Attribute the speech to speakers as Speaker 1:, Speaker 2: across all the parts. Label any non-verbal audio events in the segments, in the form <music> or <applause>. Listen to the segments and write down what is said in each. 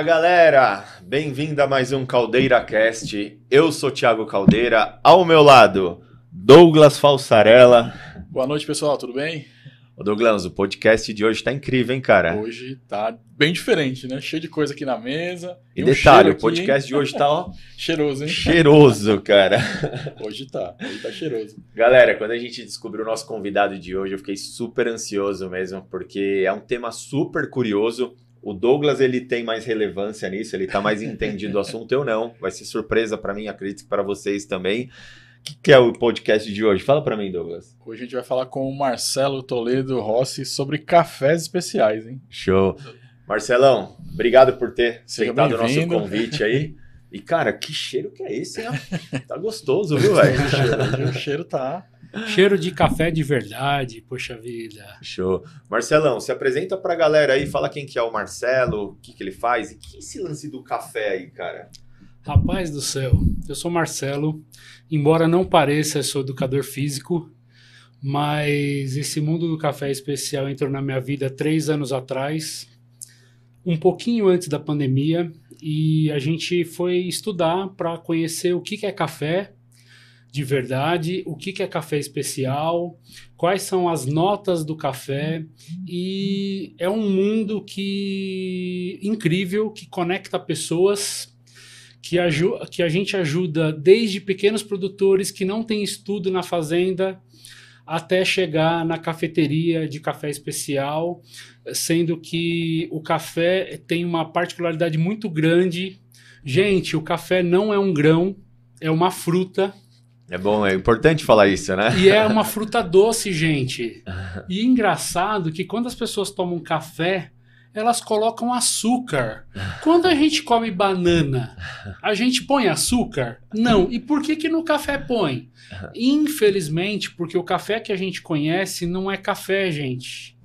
Speaker 1: Fala galera, bem-vindo a mais um Caldeira Cast. Eu sou Thiago Caldeira, ao meu lado, Douglas Falsarella.
Speaker 2: Boa noite, pessoal, tudo bem?
Speaker 1: Ô Douglas, o podcast de hoje tá incrível, hein, cara?
Speaker 2: Hoje tá bem diferente, né? Cheio de coisa aqui na mesa.
Speaker 1: E, um detalhe, o podcast de hoje tá ó, <laughs>
Speaker 2: cheiroso, hein?
Speaker 1: Cheiroso, cara. <laughs>
Speaker 2: hoje tá, hoje tá cheiroso.
Speaker 1: Galera, quando a gente descobriu o nosso convidado de hoje, eu fiquei super ansioso mesmo, porque é um tema super curioso. O Douglas ele tem mais relevância nisso, ele tá mais <laughs> entendido do assunto, eu não. Vai ser surpresa para mim, acredito que para vocês também. O que, que, é o podcast de hoje? Fala para mim, Douglas.
Speaker 2: Hoje a gente vai falar com o Marcelo Toledo Rossi sobre cafés especiais, hein?
Speaker 1: Show. Marcelão, obrigado por ter aceitado o nosso convite aí. E, cara, que cheiro que é esse, hein? <laughs> Tá gostoso, viu, velho?
Speaker 2: o cheiro tá.
Speaker 3: Cheiro de café de verdade, poxa vida.
Speaker 1: Show. Marcelão, se apresenta pra galera aí, fala quem que é o Marcelo, o que, que ele faz e que esse lance do café aí, cara?
Speaker 3: Rapaz do céu, eu sou Marcelo, embora não pareça, eu sou educador físico, mas esse mundo do café especial entrou na minha vida três anos atrás, um pouquinho antes da pandemia, e a gente foi estudar para conhecer o que, que é café, de verdade, o que, que é café especial, quais são as notas do café e é um mundo que incrível que conecta pessoas que, que a gente ajuda desde pequenos produtores que não têm estudo na fazenda até chegar na cafeteria de café especial, sendo que o café tem uma particularidade muito grande. Gente, o café não é um grão, é uma fruta
Speaker 1: é bom, é importante falar isso, né?
Speaker 3: E é uma fruta doce, gente. E engraçado que quando as pessoas tomam café, elas colocam açúcar. Quando a gente come banana, a gente põe açúcar? Não. E por que que no café põe? Infelizmente, porque o café que a gente conhece não é café, gente.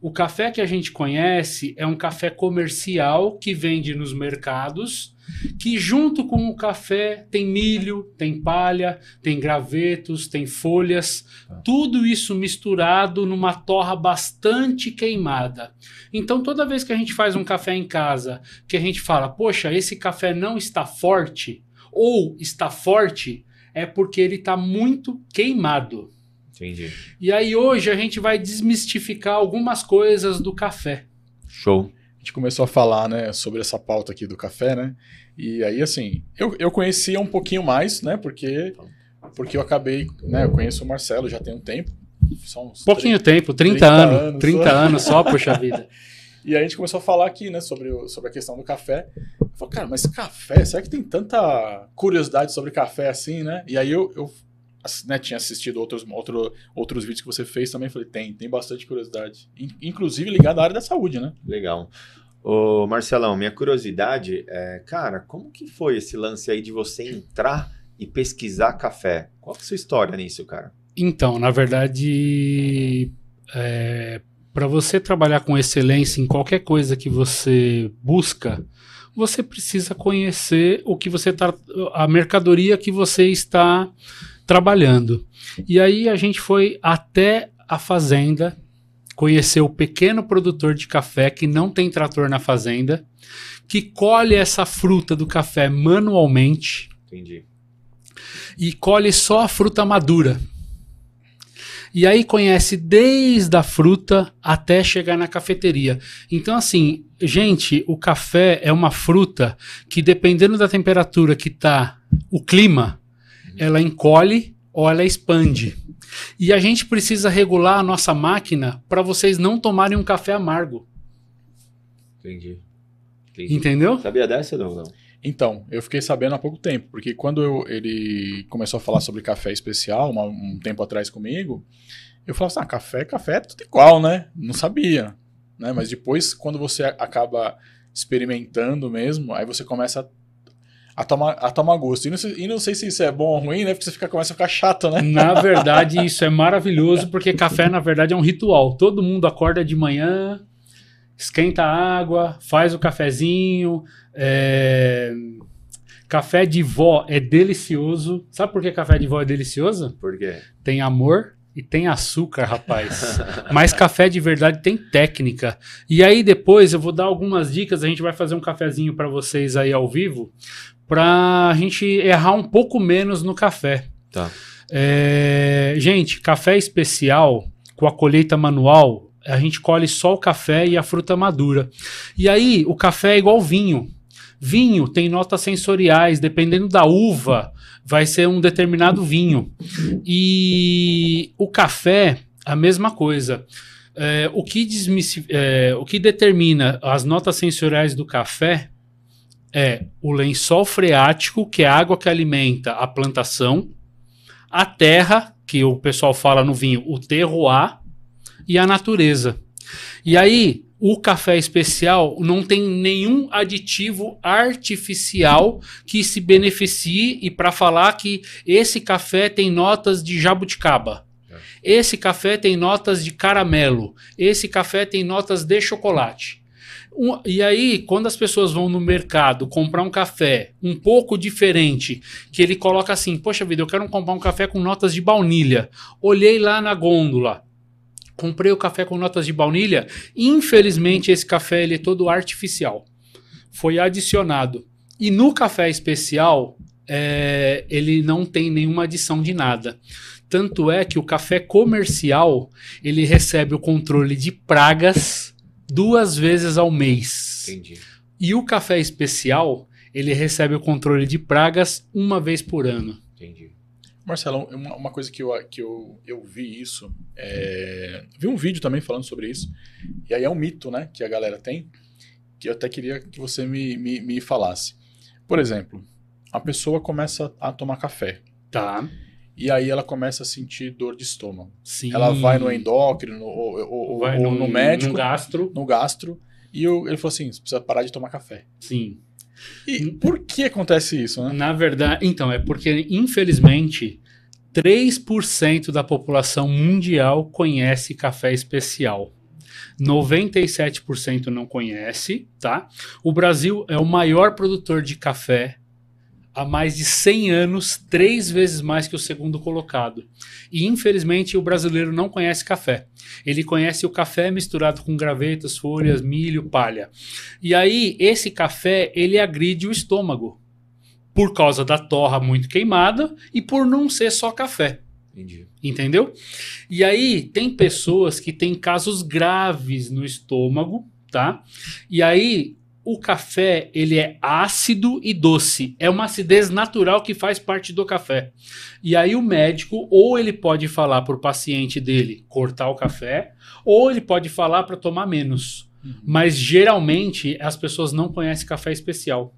Speaker 3: O café que a gente conhece é um café comercial que vende nos mercados que junto com o café tem milho, tem palha, tem gravetos, tem folhas, tudo isso misturado numa torra bastante queimada. Então toda vez que a gente faz um café em casa, que a gente fala, poxa, esse café não está forte ou está forte, é porque ele está muito queimado.
Speaker 1: Entendi.
Speaker 3: E aí hoje a gente vai desmistificar algumas coisas do café.
Speaker 1: Show
Speaker 2: gente começou a falar, né, sobre essa pauta aqui do café, né? E aí, assim, eu, eu conhecia um pouquinho mais, né? Porque, porque eu acabei, né? Eu conheço o Marcelo já tem um tempo.
Speaker 3: São Pouquinho 30, tempo, 30, 30 anos, anos. 30 só. anos só, poxa vida. <laughs>
Speaker 2: E aí a gente começou a falar aqui, né, sobre, o, sobre a questão do café. Eu falei, cara, mas café, será que tem tanta curiosidade sobre café assim, né? E aí eu, eu né, tinha assistido outros, outro, outros vídeos que você fez também, falei, tem, tem bastante curiosidade. Inclusive ligado à área da saúde, né?
Speaker 1: Legal. Ô Marcelão, minha curiosidade é, cara, como que foi esse lance aí de você entrar e pesquisar café? Qual é a sua história nisso, cara?
Speaker 3: Então, na verdade, é, para você trabalhar com excelência em qualquer coisa que você busca, você precisa conhecer o que você tá, a mercadoria que você está trabalhando. E aí a gente foi até a fazenda, conhecer o pequeno produtor de café que não tem trator na fazenda, que colhe essa fruta do café manualmente.
Speaker 1: Entendi.
Speaker 3: E colhe só a fruta madura. E aí conhece desde a fruta até chegar na cafeteria. Então, assim, gente, o café é uma fruta que, dependendo da temperatura que tá o clima, ela encolhe ou ela expande. E a gente precisa regular a nossa máquina para vocês não tomarem um café amargo.
Speaker 1: Entendi. Entendi.
Speaker 3: Entendeu?
Speaker 1: Sabia dessa ou não?
Speaker 2: Então, eu fiquei sabendo há pouco tempo, porque quando eu, ele começou a falar sobre café especial, uma, um tempo atrás comigo, eu falava assim, ah, café, café é tudo igual, né? Não sabia, né? Mas depois, quando você acaba experimentando mesmo, aí você começa a a tomar, a tomar gosto. E não, sei, e não sei se isso é bom ou ruim, né? Porque você fica, começa a ficar chato, né?
Speaker 3: Na <laughs> verdade, isso é maravilhoso, porque café, na verdade, é um ritual. Todo mundo acorda de manhã, esquenta a água, faz o cafezinho. É... Café de vó é delicioso. Sabe por que café de vó é delicioso?
Speaker 1: Por quê?
Speaker 3: Tem amor e tem açúcar, rapaz. <laughs> Mas café de verdade tem técnica. E aí depois eu vou dar algumas dicas, a gente vai fazer um cafezinho para vocês aí ao vivo, pra gente errar um pouco menos no café.
Speaker 1: Tá.
Speaker 3: É, gente, café especial com a colheita manual, a gente colhe só o café e a fruta madura. E aí, o café é igual vinho. Vinho tem notas sensoriais, dependendo da uva, vai ser um determinado vinho. E o café, a mesma coisa. É, o, que é, o que determina as notas sensoriais do café é o lençol freático, que é a água que alimenta a plantação, a terra, que o pessoal fala no vinho, o terroir, e a natureza. E aí, o café especial não tem nenhum aditivo artificial que se beneficie e para falar que esse café tem notas de jabuticaba. Esse café tem notas de caramelo. Esse café tem notas de chocolate. Um- e aí, quando as pessoas vão no mercado comprar um café um pouco diferente, que ele coloca assim: Poxa vida, eu quero comprar um café com notas de baunilha. Olhei lá na gôndola, comprei o café com notas de baunilha. Infelizmente, esse café ele é todo artificial. Foi adicionado. E no café especial, é, ele não tem nenhuma adição de nada. Tanto é que o café comercial ele recebe o controle de pragas duas vezes ao mês.
Speaker 1: Entendi.
Speaker 3: E o café especial ele recebe o controle de pragas uma vez por ano.
Speaker 1: Entendi.
Speaker 2: Marcelo, uma, uma coisa que, eu, que eu, eu vi isso, é, vi um vídeo também falando sobre isso, e aí é um mito né, que a galera tem, que eu até queria que você me, me, me falasse. Por exemplo, a pessoa começa a tomar café,
Speaker 3: Tá.
Speaker 2: E aí ela começa a sentir dor de estômago.
Speaker 3: Sim.
Speaker 2: Ela vai no endócrino, ou, ou- ou-
Speaker 3: vai
Speaker 2: ou no, médico,
Speaker 3: no gastro.
Speaker 2: no gastro, e eu- ele falou assim, você precisa parar de tomar café.
Speaker 3: Sim.
Speaker 2: E por que acontece isso, né?
Speaker 3: Na verdade, então, é porque, infelizmente, 3% da população mundial conhece café especial. 97% não conhece, tá? O Brasil é o maior produtor de café há mais de 100 anos, três vezes mais que o segundo colocado. E infelizmente o brasileiro não conhece café. Ele conhece o café misturado com gravetas, folhas, milho, palha. E aí esse café ele agride o estômago por causa da torra muito queimada e por não ser só café.
Speaker 1: Entendi.
Speaker 3: Entendeu? E aí tem pessoas que têm casos graves no estômago, tá? E aí o café, ele é ácido e doce. É uma acidez natural que faz parte do café. E aí o médico ou ele pode falar para o paciente dele cortar o café, ou ele pode falar para tomar menos. Mas geralmente as pessoas não conhecem café especial.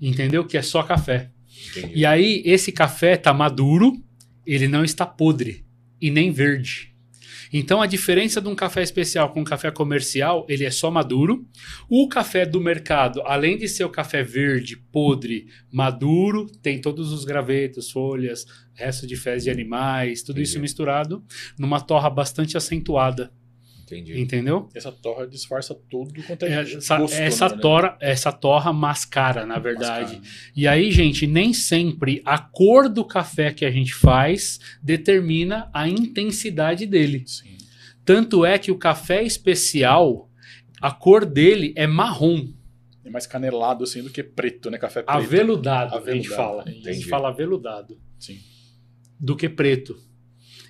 Speaker 3: Entendeu? Que é só café.
Speaker 1: Entendi.
Speaker 3: E aí, esse café tá maduro, ele não está podre e nem verde. Então, a diferença de um café especial com um café comercial, ele é só maduro. O café do mercado, além de ser o café verde, podre, maduro, tem todos os gravetos, folhas, resto de fezes de animais, tudo isso
Speaker 1: Entendi.
Speaker 3: misturado numa torra bastante acentuada,
Speaker 1: Entendi.
Speaker 3: entendeu?
Speaker 2: Essa torra disfarça tudo quanto é
Speaker 3: Essa,
Speaker 2: gosto,
Speaker 3: essa,
Speaker 2: né?
Speaker 3: torra, essa torra mascara, na verdade.
Speaker 2: Mascara.
Speaker 3: E aí, gente, nem sempre a cor do café que a gente faz determina a intensidade dele.
Speaker 2: Sim.
Speaker 3: Tanto é que o café especial, a cor dele é marrom,
Speaker 2: É mais canelado assim do que preto, né? Café preto.
Speaker 3: aveludado, a gente
Speaker 2: Aveludado,
Speaker 3: fala. A
Speaker 1: entendi.
Speaker 3: gente fala aveludado
Speaker 2: Sim.
Speaker 3: do que preto.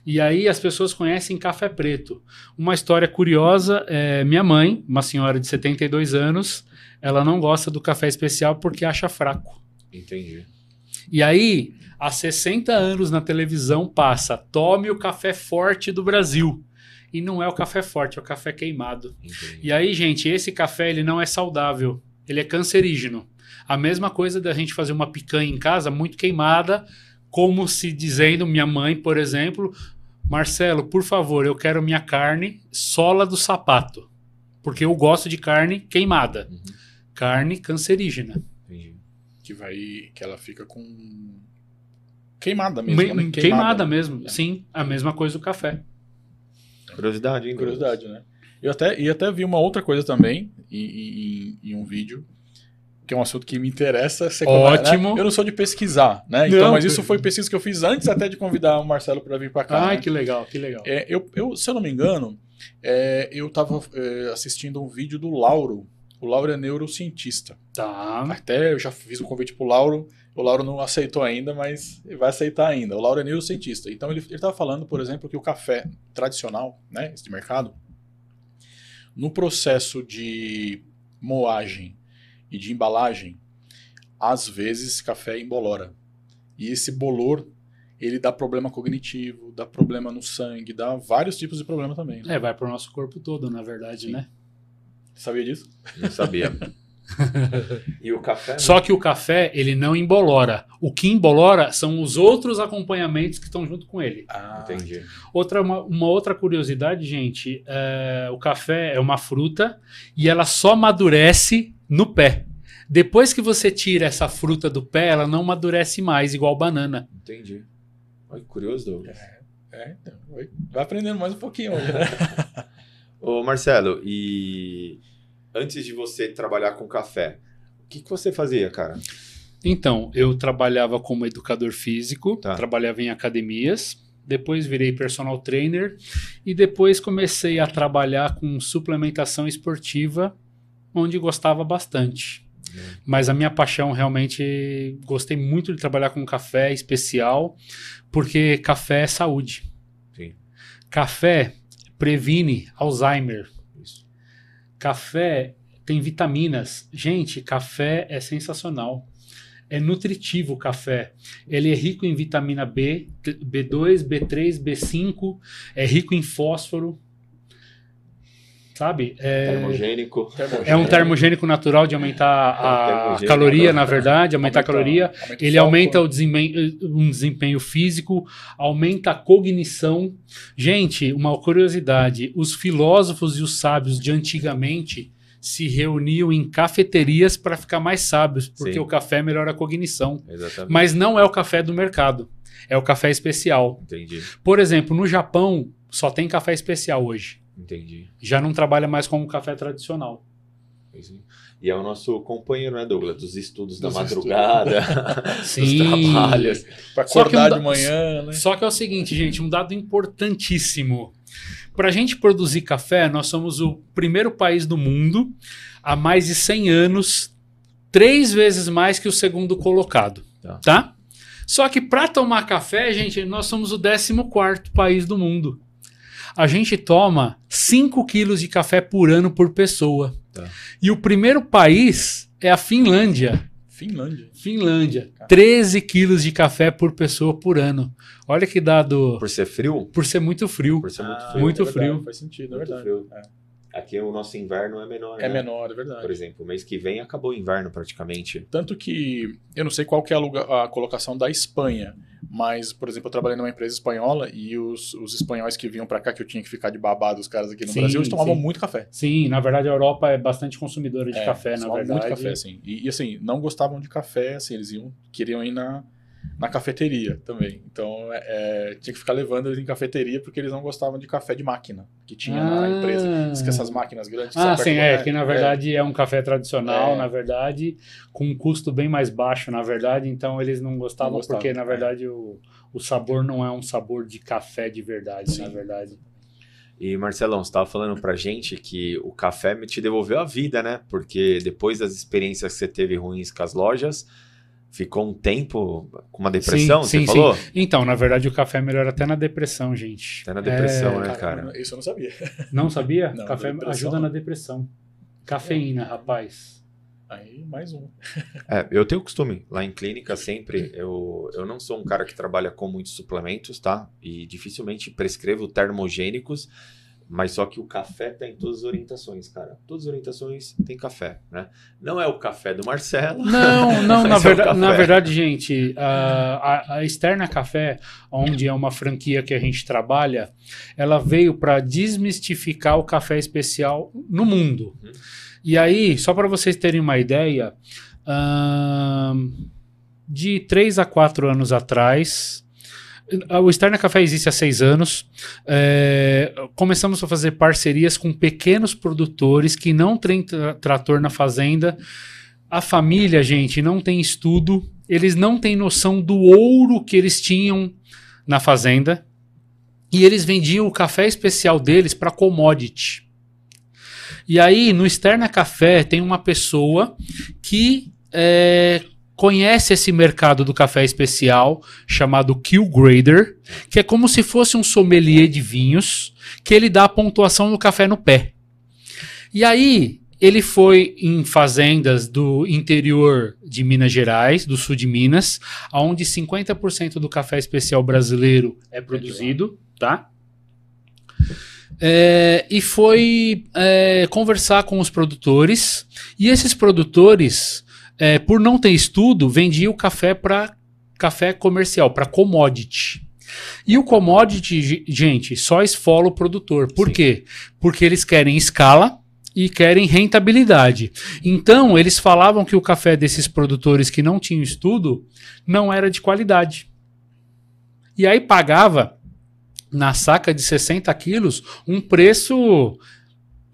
Speaker 3: E aí as pessoas conhecem café preto. Uma história curiosa é minha mãe, uma senhora de 72 anos, ela não gosta do café especial porque acha fraco.
Speaker 1: Entendi.
Speaker 3: E aí, há 60 anos na televisão passa: tome o café forte do Brasil. E não é o café forte, é o café queimado.
Speaker 1: Entendi.
Speaker 3: E aí, gente, esse café ele não é saudável, ele é cancerígeno. A mesma coisa da gente fazer uma picanha em casa muito queimada, como se dizendo, minha mãe, por exemplo, Marcelo, por favor, eu quero minha carne sola do sapato, porque eu gosto de carne queimada,
Speaker 1: Uhum.
Speaker 3: carne cancerígena.
Speaker 1: Entendi.
Speaker 2: Que vai. Que ela fica com. Queimada mesmo.
Speaker 3: Me-
Speaker 2: né?
Speaker 3: queimada, mesmo,
Speaker 2: É.
Speaker 3: sim, a mesma coisa do café.
Speaker 1: Curiosidade, hein?
Speaker 2: Curiosidade, né? Eu até, e até vi uma outra coisa também em, em- em um vídeo que é um assunto que me interessa. Você Ótimo. Né? Eu não sou de pesquisar, né? Então, não, mas isso foi pesquisa que eu fiz antes até de convidar o Marcelo para vir para cá.
Speaker 3: Ai,
Speaker 2: né?
Speaker 3: que legal, que legal.
Speaker 2: É, eu, eu, se eu não me engano, é, eu estava é, assistindo um vídeo do Lauro. O Lauro é neurocientista.
Speaker 3: Tá.
Speaker 2: Até eu já fiz o um convite pro Lauro. O Lauro não aceitou ainda, mas vai aceitar ainda. O Lauro é neurocientista. Então ele estava falando, por exemplo, que o café tradicional, né, esse mercado, no processo de moagem e de embalagem, às vezes café embolora. E esse bolor, ele dá problema cognitivo, dá problema no sangue, dá vários tipos de problema também.
Speaker 3: Né? É, vai para o nosso corpo todo, na verdade, Sim. né?
Speaker 2: Sabia disso?
Speaker 1: Não sabia. <laughs> e o café? Né?
Speaker 3: Só que o café, ele não embolora. O que embolora são os outros acompanhamentos que estão junto com ele.
Speaker 1: Ah, entendi.
Speaker 3: Outra, uma, uma outra curiosidade, gente, é, o café é uma fruta e ela só amadurece no pé. Depois que você tira essa fruta do pé, ela não amadurece mais, igual banana.
Speaker 1: Entendi. Olha que curioso, Douglas.
Speaker 2: É, é, então, vai aprendendo mais um pouquinho hoje, né? <laughs>
Speaker 1: Ô, Marcelo, e antes de você trabalhar com café, o que, que você fazia, cara?
Speaker 3: Então, eu trabalhava como educador físico, tá. trabalhava em academias, depois virei personal trainer e depois comecei a trabalhar com suplementação esportiva, onde gostava bastante. Uhum. Mas a minha paixão realmente gostei muito de trabalhar com café especial, porque café é saúde.
Speaker 1: Sim.
Speaker 3: Café previne Alzheimer. Café tem vitaminas. Gente, café é sensacional. É nutritivo o café. Ele é rico em vitamina B, B2, B3, B5, é rico em fósforo. Sabe?
Speaker 1: É, termogênico.
Speaker 3: é um termogênico natural de aumentar é a caloria, na verdade, aumentar aumenta, a caloria. Aumenta ele aumenta o desempenho, um desempenho físico, aumenta a cognição. Gente, uma curiosidade: os filósofos e os sábios de antigamente se reuniam em cafeterias para ficar mais sábios, porque Sim. o café melhora a cognição.
Speaker 1: Exatamente.
Speaker 3: Mas não é o café do mercado, é o café especial.
Speaker 1: Entendi.
Speaker 3: Por exemplo, no Japão só tem café especial hoje.
Speaker 1: Entendi.
Speaker 3: Já não trabalha mais como café tradicional.
Speaker 1: E é o nosso companheiro, né, Douglas? Dos estudos dos <laughs> da madrugada,
Speaker 3: Sim. dos trabalhos.
Speaker 2: Para acordar um de manhã, né?
Speaker 3: Só que é o seguinte, gente, um dado importantíssimo. Para a gente produzir café, nós somos o primeiro país do mundo há mais de 100 anos, três vezes mais que o segundo colocado. Tá? tá? Só que para tomar café, gente, nós somos o 14 país do mundo a gente toma 5 quilos de café por ano por pessoa. Tá. E o primeiro país é a Finlândia.
Speaker 2: Finlândia.
Speaker 3: Finlândia. 13 quilos de café por pessoa por ano. Olha que dado.
Speaker 1: Por ser frio?
Speaker 3: Por ser muito frio.
Speaker 1: Por ser muito
Speaker 3: ah, frio. Muito
Speaker 2: é
Speaker 3: frio.
Speaker 2: Faz sentido, é muito é verdade.
Speaker 1: Frio. É. Aqui o nosso inverno é menor.
Speaker 2: É
Speaker 1: né?
Speaker 2: menor, é verdade.
Speaker 1: Por exemplo, o mês que vem acabou o inverno praticamente.
Speaker 2: Tanto que eu não sei qual que é a, a colocação da Espanha, mas, por exemplo, eu trabalhei numa empresa espanhola e os, os espanhóis que vinham para cá, que eu tinha que ficar de babado, os caras aqui no sim, Brasil, eles tomavam sim. muito café.
Speaker 3: Sim, na verdade a Europa é bastante consumidora de é, café, na verdade.
Speaker 2: muito café, sim. E, e, assim, não gostavam de café, assim, eles iam, queriam ir na na cafeteria também. Então, é, é, tinha que ficar levando eles em cafeteria porque eles não gostavam de café de máquina que tinha ah. na empresa. Diz que essas máquinas grandes.
Speaker 3: Ah, sim, é, que na verdade é, é um café tradicional, é. na verdade, com um custo bem mais baixo, na verdade. Então, eles não gostavam, não gostavam porque, na é. verdade, o, o sabor não é um sabor de café de verdade, sim. na verdade.
Speaker 1: E Marcelão, você estava falando pra gente que o café te devolveu a vida, né? Porque depois das experiências que você teve ruins com as lojas, ficou um tempo com uma depressão, sim, você sim, falou? Sim.
Speaker 3: Então, na verdade, o café melhora até na depressão, gente.
Speaker 1: Até na depressão, é... né, cara?
Speaker 2: Isso eu não sabia. <laughs>
Speaker 3: Não sabia? Não, café ajuda na depressão. Cafeína, é. rapaz.
Speaker 2: Aí, mais um.
Speaker 1: é, eu tenho costume, lá em clínica, sempre, eu, eu não sou um cara que trabalha com muitos suplementos, tá? E dificilmente prescrevo termogênicos, mas só que o café tá em todas as orientações, cara. Todas as orientações tem café, né? Não é o café do Marcelo.
Speaker 3: Não, <laughs> não, na, é verdade, na verdade, gente, a, a, Externa Café, onde é uma franquia que a gente trabalha, ela veio para desmistificar o café especial no mundo. Uhum. E aí, só para vocês terem uma ideia, de três a quatro anos atrás, o Externa Café existe há seis anos. É, começamos a fazer parcerias com pequenos produtores que não têm tra trator na fazenda A família, gente, não tem estudo, eles não têm noção do ouro que eles tinham na fazenda e eles vendiam o café especial deles para commodity. E aí, no Externa Café, tem uma pessoa que é, conhece esse mercado do café especial, chamado Kill Grader, que é como se fosse um sommelier de vinhos, que ele dá a pontuação do café no pé. E aí, ele foi em fazendas do interior de Minas Gerais, do sul de Minas, onde 50% do café especial brasileiro é produzido, tá? É, e foi é, conversar com os produtores. E esses produtores, é, por não ter estudo, vendiam o café para café comercial, para commodity. E o commodity, gente, só esfola o produtor. Por Sim. quê? Porque eles querem escala e querem rentabilidade. Então, eles falavam que o café desses produtores que não tinham estudo não era de qualidade. E aí pagava na saca de 60 quilos um preço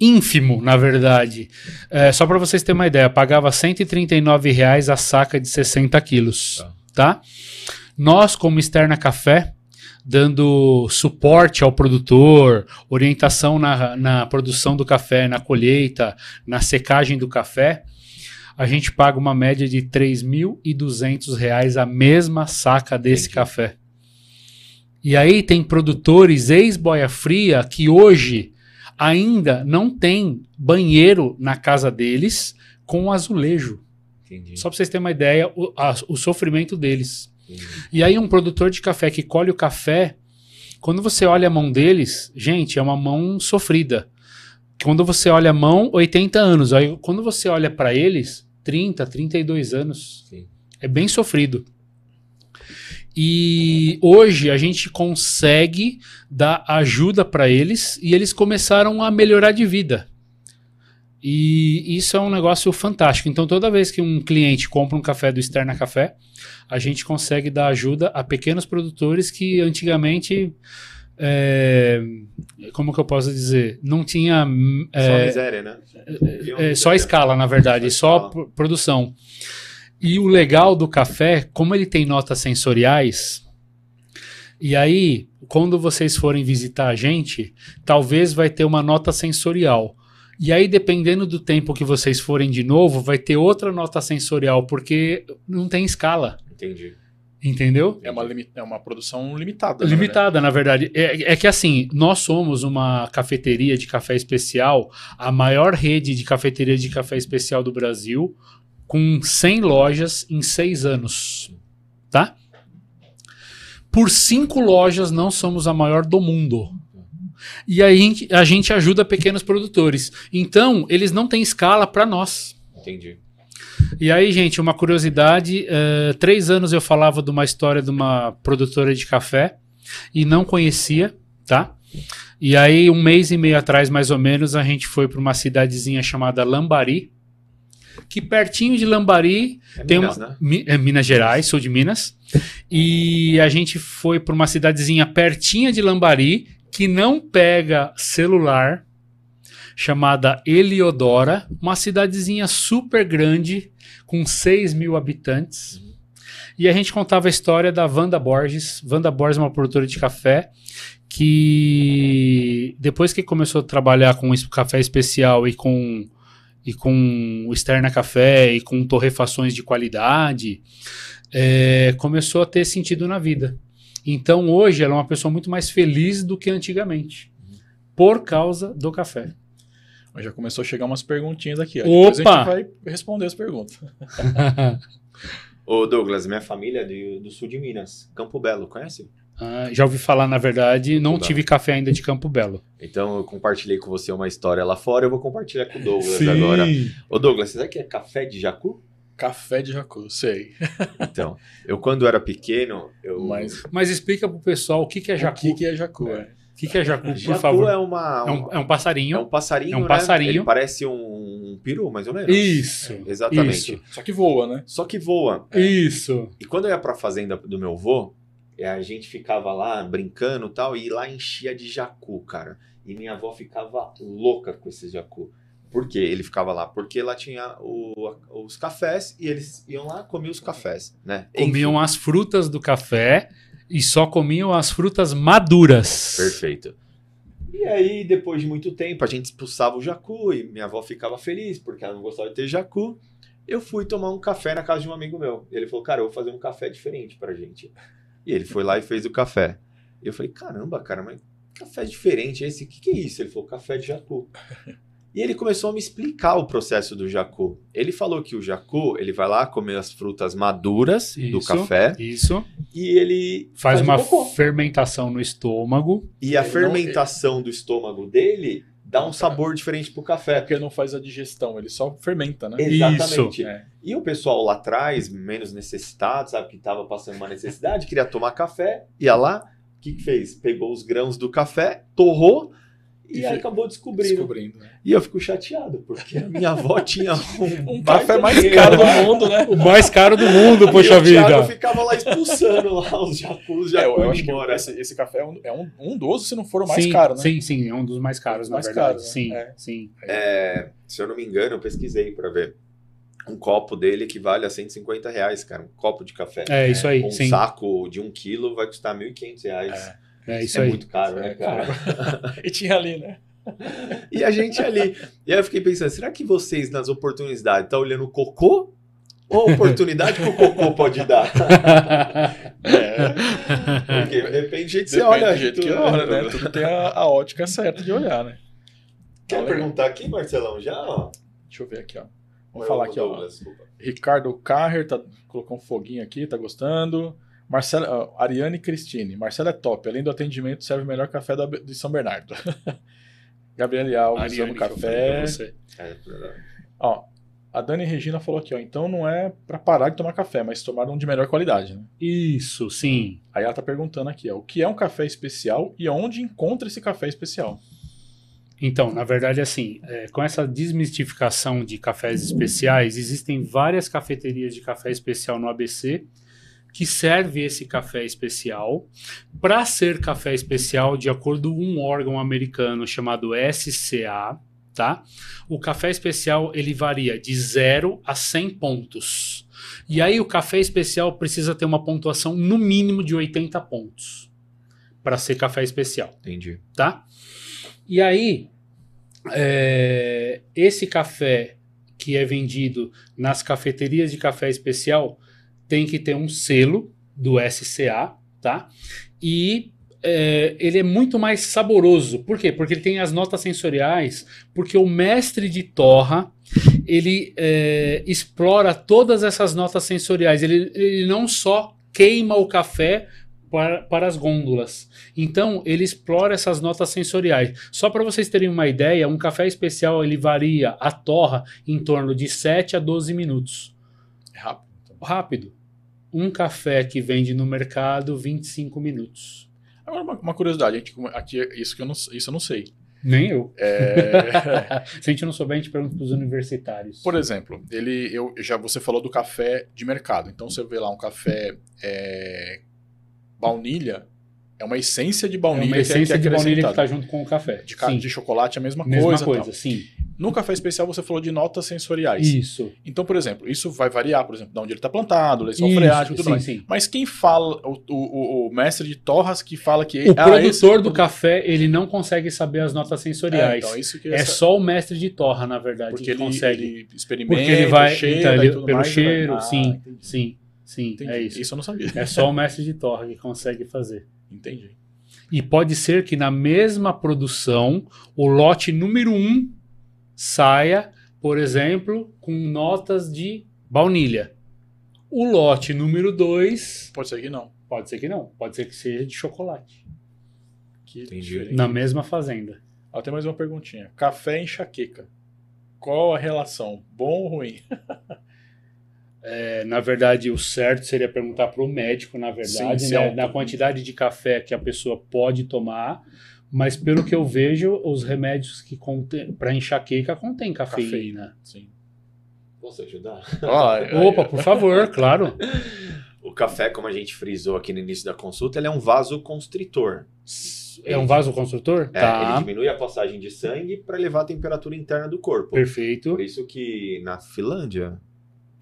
Speaker 3: ínfimo, na verdade. É, só para vocês terem uma ideia, pagava 139 reais a saca de 60 quilos, tá? tá? Nós, como Externa Café, dando suporte ao produtor, orientação na, na produção do café, na colheita, na secagem do café, a gente paga uma média de R$ 3.200 a mesma saca desse Entendi. café. E aí tem produtores ex-boia fria que hoje ainda não tem banheiro na casa deles com azulejo. Entendi. Só para vocês terem uma ideia, o, a, o sofrimento deles. Entendi. E aí um produtor de café que colhe o café, quando você olha a mão deles, gente, é uma mão sofrida. Quando você olha a mão, 80 anos. Aí quando você olha para eles, 30, 32 anos. Sim. É bem sofrido. E hoje a gente consegue dar ajuda para eles e eles começaram a melhorar de vida. E isso é um negócio fantástico. Então, toda vez que um cliente compra um café do Externa Café, a gente consegue dar ajuda a pequenos produtores que antigamente. É, como que eu posso dizer? Não tinha.
Speaker 1: É, só miséria, né?
Speaker 3: É, é só escala, na verdade, só, só produção. E o legal do café, como ele tem notas sensoriais, e aí, quando vocês forem visitar a gente, talvez vai ter uma nota sensorial. E aí, dependendo do tempo que vocês forem de novo, vai ter outra nota sensorial, porque não tem escala.
Speaker 1: Entendi.
Speaker 3: Entendeu?
Speaker 2: É uma, é uma produção limitada.
Speaker 3: Limitada, na verdade. É, é, que assim, nós somos uma cafeteria de café especial, a maior rede de cafeteria de café especial do Brasil com 100 lojas em 6 anos, tá? Por cinco lojas não somos a maior do mundo. E aí a gente ajuda pequenos produtores. Então, eles não têm escala para nós.
Speaker 1: Entendi.
Speaker 3: E aí, gente, uma curiosidade: uh, três anos eu falava de uma história de uma produtora de café e não conhecia, tá? E aí, um mês e meio atrás, mais ou menos, a gente foi para uma cidadezinha chamada Lambari, que pertinho de Lambari é tem Minas, uma, né? é Minas Gerais, sul de Minas. E a gente foi para uma cidadezinha pertinha de Lambari que não pega celular, chamada Eliodora, uma cidadezinha super grande com 6 mil habitantes. E a gente contava a história da Wanda Borges. Wanda Borges é uma produtora de café que depois que começou a trabalhar com café especial e com e com externa café e com torrefações de qualidade, é, começou a ter sentido na vida. Então hoje ela é uma pessoa muito mais feliz do que antigamente, por causa do café.
Speaker 2: Mas já começou a chegar umas perguntinhas aqui. Ó.
Speaker 3: Opa!
Speaker 2: Depois a gente vai responder as perguntas. <laughs>
Speaker 1: Ô Douglas, minha família é do, do sul de Minas, Campo Belo, conhece?
Speaker 3: Ah, já ouvi falar, na verdade, não tive café ainda de Campo Belo.
Speaker 1: Então eu compartilhei com você uma história lá fora, eu vou compartilhar com o Douglas Sim. agora. Ô Douglas, você sabe que é café de jacu?
Speaker 2: Café de jacu, sei.
Speaker 1: então, eu quando era pequeno, eu...
Speaker 3: Mas, Mas explica pro pessoal o que, que é jacu.
Speaker 2: O que, que é jacu, é.
Speaker 3: O que, que é jacu, por
Speaker 1: jacu
Speaker 3: favor?
Speaker 1: é uma...
Speaker 3: É um, é um passarinho.
Speaker 1: É um passarinho,
Speaker 3: É um
Speaker 1: né?
Speaker 3: passarinho.
Speaker 1: Ele parece um peru, mais ou menos.
Speaker 3: Isso.
Speaker 1: É, exatamente.
Speaker 3: Isso.
Speaker 2: Só que voa, né?
Speaker 1: Só que voa.
Speaker 3: Isso.
Speaker 1: E quando eu ia pra fazenda do meu avô, é, a gente ficava lá brincando e tal, e lá enchia de jacu, cara. E minha avó ficava louca com esse jacu. Por quê? Ele ficava lá? Porque lá tinha o- os cafés e eles iam lá comer os cafés, né?
Speaker 3: Comiam
Speaker 1: Enfim,
Speaker 3: as frutas do café e só comiam as frutas maduras.
Speaker 1: Perfeito. E aí, depois de muito tempo, a gente expulsava o jacu e minha avó ficava feliz porque ela não gostava de ter jacu. Eu fui tomar um café na casa de um amigo meu. Ele falou, cara, eu vou fazer um café diferente pra gente. E ele foi lá e fez o café. E eu falei, caramba, cara, mas café diferente esse? O que, que é isso? Ele falou, café de jacu. <laughs> E ele começou a me explicar o processo do jacu. Ele falou que o jacu, ele vai lá comer as frutas maduras do
Speaker 3: Isso.
Speaker 1: café
Speaker 3: Isso.
Speaker 1: e ele
Speaker 3: Faz,
Speaker 1: o
Speaker 3: uma
Speaker 1: cocô.
Speaker 3: fermentação no estômago.
Speaker 1: E a
Speaker 2: Ele não-
Speaker 1: fermentação do estômago dele dá um sabor diferente pro
Speaker 2: É
Speaker 1: café.
Speaker 2: porque não faz a digestão, ele só fermenta, né?
Speaker 1: Exatamente.
Speaker 2: É.
Speaker 1: E o pessoal lá atrás, menos necessitado, sabe, que tava passando uma necessidade, queria tomar café, ia lá, o que, que fez? Pegou os grãos do café, torrou e,
Speaker 2: E
Speaker 1: acabou descobrindo.
Speaker 2: Descobrindo. Né?
Speaker 1: E eu fico chateado, porque a minha avó <laughs> tinha um,
Speaker 2: Um café mais caro do <laughs> mundo, né?
Speaker 3: O mais caro do mundo,
Speaker 1: E
Speaker 3: poxa
Speaker 1: o Thiago
Speaker 3: vida.
Speaker 1: ficava lá expulsando lá os jacus, já
Speaker 2: É, eu, eu acho que
Speaker 1: embora.
Speaker 2: esse, esse café é um, é um, um dos, se não for o mais
Speaker 3: sim,
Speaker 2: caro, né?
Speaker 3: Sim, sim, é um dos mais caros,
Speaker 2: Um dos
Speaker 3: na
Speaker 2: mais
Speaker 3: verdade.
Speaker 2: caros, né?
Speaker 3: Sim,
Speaker 2: É.
Speaker 3: sim.
Speaker 1: É, se eu não me engano, eu pesquisei pra ver. Um copo dele equivale a 150 reais, cara. Um copo de café.
Speaker 3: É isso aí,
Speaker 1: um
Speaker 3: sim.
Speaker 1: saco de um quilo vai custar 1.500 reais.
Speaker 3: É isso
Speaker 1: é
Speaker 3: aí.
Speaker 1: muito caro, né,
Speaker 2: É
Speaker 1: cara? <laughs>
Speaker 2: E tinha ali, né? <laughs>
Speaker 1: E a gente ali. E aí eu fiquei pensando, será que vocês, nas oportunidades, tá olhando o cocô? Ou a oportunidade que o cocô pode dar? <laughs>
Speaker 2: É.
Speaker 1: Porque depende do jeito que você
Speaker 2: Depende
Speaker 1: olha.
Speaker 2: do jeito que
Speaker 1: tudo,
Speaker 2: olha, né? Tudo tem a, a ótica certa de olhar, né?
Speaker 1: Quer
Speaker 2: Olha,
Speaker 1: perguntar aqui, Marcelão, já? ó?
Speaker 2: Deixa eu ver aqui, ó. Vamos
Speaker 1: é
Speaker 2: falar aqui, ó.
Speaker 1: Douglas? Desculpa.
Speaker 2: Ricardo Carrer tá, colocou um foguinho aqui, tá gostando. Marcela, ó, Ariane Cristine. Marcela é top. Além do atendimento, serve o melhor café da- de São Bernardo. <laughs> Gabriele Alves,
Speaker 3: Ariane,
Speaker 2: amo café.
Speaker 1: É, verdade.
Speaker 2: Ó, a Dani Regina falou aqui, ó. Então não é pra parar de tomar café, mas tomar um de melhor qualidade, né?
Speaker 3: Isso, sim.
Speaker 2: Aí ela tá perguntando aqui, ó. O que é um café especial e onde encontra esse café especial?
Speaker 3: Então, na verdade, assim, é, com essa desmistificação de cafés especiais, existem várias cafeterias de café especial no ABC que serve esse café especial. Para ser café especial, de acordo com um órgão americano chamado SCA, tá? O café especial ele varia de 0 a 100 pontos. E aí o café especial precisa ter uma pontuação no mínimo de 80 pontos para ser café especial
Speaker 1: Entendi.
Speaker 3: tá? E aí, é, esse café que é vendido nas cafeterias de café especial tem que ter um selo do SCA, tá? E é, ele é muito mais saboroso. Por quê? Porque ele tem as notas sensoriais, porque o mestre de torra ele é, explora todas essas notas sensoriais. Ele, ele não só queima o café para, para as gôndolas. Então, ele explora essas notas sensoriais. Só para vocês terem uma ideia, um café especial ele varia a torra em torno de 7 a 12 minutos.
Speaker 2: É rápido. Então.
Speaker 3: Rápido. Um café que vende no mercado, 25 minutos.
Speaker 2: Agora, uma, uma curiosidade, a gente, aqui, isso, que eu não, isso eu não sei.
Speaker 3: Nem eu.
Speaker 2: É, <laughs>
Speaker 3: Se a gente não souber, a gente pergunta para os universitários.
Speaker 2: Por exemplo, ele, eu, já você falou do café de mercado. Então você vê lá um café é, baunilha, é uma essência de
Speaker 3: é
Speaker 2: baunilha,
Speaker 3: uma essência
Speaker 2: que é,
Speaker 3: de baunilha que está junto com o café.
Speaker 2: de, ca- de chocolate é a mesma,
Speaker 3: Mesma
Speaker 2: coisa.
Speaker 3: coisa,
Speaker 2: tal.
Speaker 3: sim.
Speaker 2: No café especial você falou de notas sensoriais.
Speaker 3: Isso.
Speaker 2: Então, por exemplo, isso vai variar, por exemplo, de onde ele está plantado, lençol freático e tudo
Speaker 3: sim,
Speaker 2: mais.
Speaker 3: sim.
Speaker 2: Mas quem fala, o, o- o mestre de torras que fala que
Speaker 3: O
Speaker 2: ah,
Speaker 3: produtor
Speaker 2: é
Speaker 3: do café, ele não consegue saber as notas
Speaker 2: É,
Speaker 3: sensoriais.
Speaker 2: então, isso que
Speaker 3: É
Speaker 2: essa-
Speaker 3: só o mestre de torra, na verdade,
Speaker 2: porque
Speaker 3: que
Speaker 2: ele,
Speaker 3: consegue.
Speaker 2: ele experimenta,
Speaker 3: Porque ele vai
Speaker 2: cheira
Speaker 3: então,
Speaker 2: e
Speaker 3: ele- pelo
Speaker 2: mais,
Speaker 3: cheiro,
Speaker 2: vai- Ah,
Speaker 3: sim,
Speaker 2: entendi.
Speaker 3: sim, sim,
Speaker 2: Entendi.
Speaker 3: é isso.
Speaker 2: eu não sabia.
Speaker 3: É só o mestre de torra que consegue fazer.
Speaker 2: Entendi.
Speaker 3: E pode ser que na mesma produção o lote número um saia, por exemplo, com notas de baunilha. O lote número dois
Speaker 2: Pode ser que não.
Speaker 3: pode ser que não, pode ser que seja de chocolate.
Speaker 2: Que
Speaker 1: Entendi.
Speaker 2: diferente.
Speaker 3: Na mesma fazenda.
Speaker 2: Tem mais uma perguntinha. Café e enxaqueca. Qual a relação? Bom ou ruim? <laughs>
Speaker 3: É, na verdade, o certo seria perguntar para o médico, na verdade,
Speaker 2: Sim,
Speaker 3: né, na quantidade de café que a pessoa pode tomar. Mas pelo que eu vejo, os remédios que para enxaqueca contêm cafeína.
Speaker 2: Sim.
Speaker 1: Posso <laughs> ajudar?
Speaker 2: Ó, <laughs>
Speaker 3: Opa, por favor, <laughs> claro.
Speaker 1: O café, como a gente frisou aqui no início da consulta, ele é um vasoconstritor.
Speaker 3: É um vasoconstrutor?
Speaker 1: É,
Speaker 3: tá.
Speaker 1: Ele diminui a passagem de sangue para elevar a temperatura interna do corpo.
Speaker 3: Perfeito.
Speaker 1: Por isso que na Finlândia,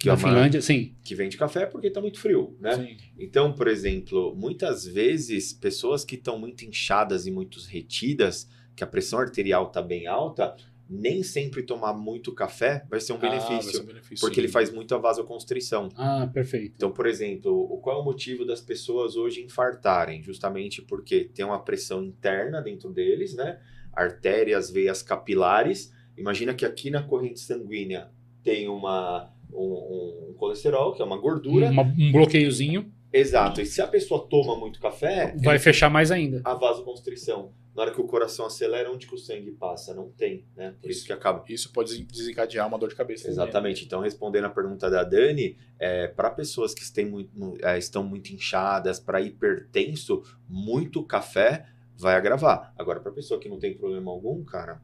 Speaker 1: que,
Speaker 3: Na
Speaker 1: é uma-
Speaker 3: Finlândia, sim.
Speaker 1: que vende café porque está muito frio, né?
Speaker 2: Sim.
Speaker 1: Então, por exemplo, muitas vezes pessoas que estão muito inchadas e muito retidas, que a pressão arterial está bem alta, nem sempre tomar muito café vai ser um
Speaker 2: Ah, vai
Speaker 1: benefício,
Speaker 2: ser um benefício,
Speaker 1: porque
Speaker 2: sim.
Speaker 1: ele faz muito a vasoconstrição.
Speaker 3: Ah, perfeito.
Speaker 1: Então, por exemplo, qual é o motivo das pessoas hoje infartarem? Justamente porque tem uma pressão interna dentro deles, né? Artérias, veias capilares. Imagina que aqui na corrente sanguínea tem uma, um, um colesterol, que é uma gordura.
Speaker 3: Uma- um bloqueiozinho
Speaker 1: Exato. E se a pessoa toma muito café,
Speaker 3: vai fechar mais ainda.
Speaker 1: a vasoconstrição. Na hora que o coração acelera, onde que o sangue passa? Não tem, né? Por isso,
Speaker 2: Isso.
Speaker 1: que acaba.
Speaker 2: Isso pode desencadear uma dor de cabeça. também, né?
Speaker 1: Exatamente. Então, respondendo a pergunta da Dani, é, para pessoas que têm muito- mu- é, estão muito inchadas, para hipertenso, muito café vai agravar. Agora, para pessoa que não tem problema algum, cara.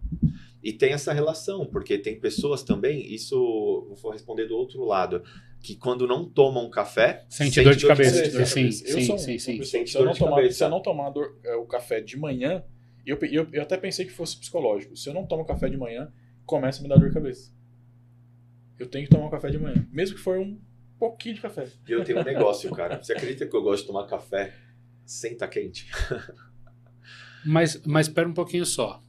Speaker 1: E tem essa relação, porque tem pessoas também, isso vou responder do outro lado, que quando não tomam café,
Speaker 3: Sente dor de cabeça.
Speaker 2: Sente dor de
Speaker 3: Sim,
Speaker 2: cabeça. Eu
Speaker 3: sim,
Speaker 2: sou
Speaker 3: sim, sim.
Speaker 1: Sente
Speaker 2: Se eu não
Speaker 1: de
Speaker 2: tomar,
Speaker 1: cabeça.
Speaker 2: se eu não tomar dor- é, o café de manhã, eu, eu, eu até pensei que fosse psicológico. Se eu não tomo café de manhã, começa a me dar dor de cabeça. Eu tenho que tomar um café de manhã. Mesmo que for um pouquinho de café.
Speaker 1: E eu tenho um negócio, cara. Você acredita que eu gosto de tomar café sem tá quente?
Speaker 3: Mas, mas espera um pouquinho só.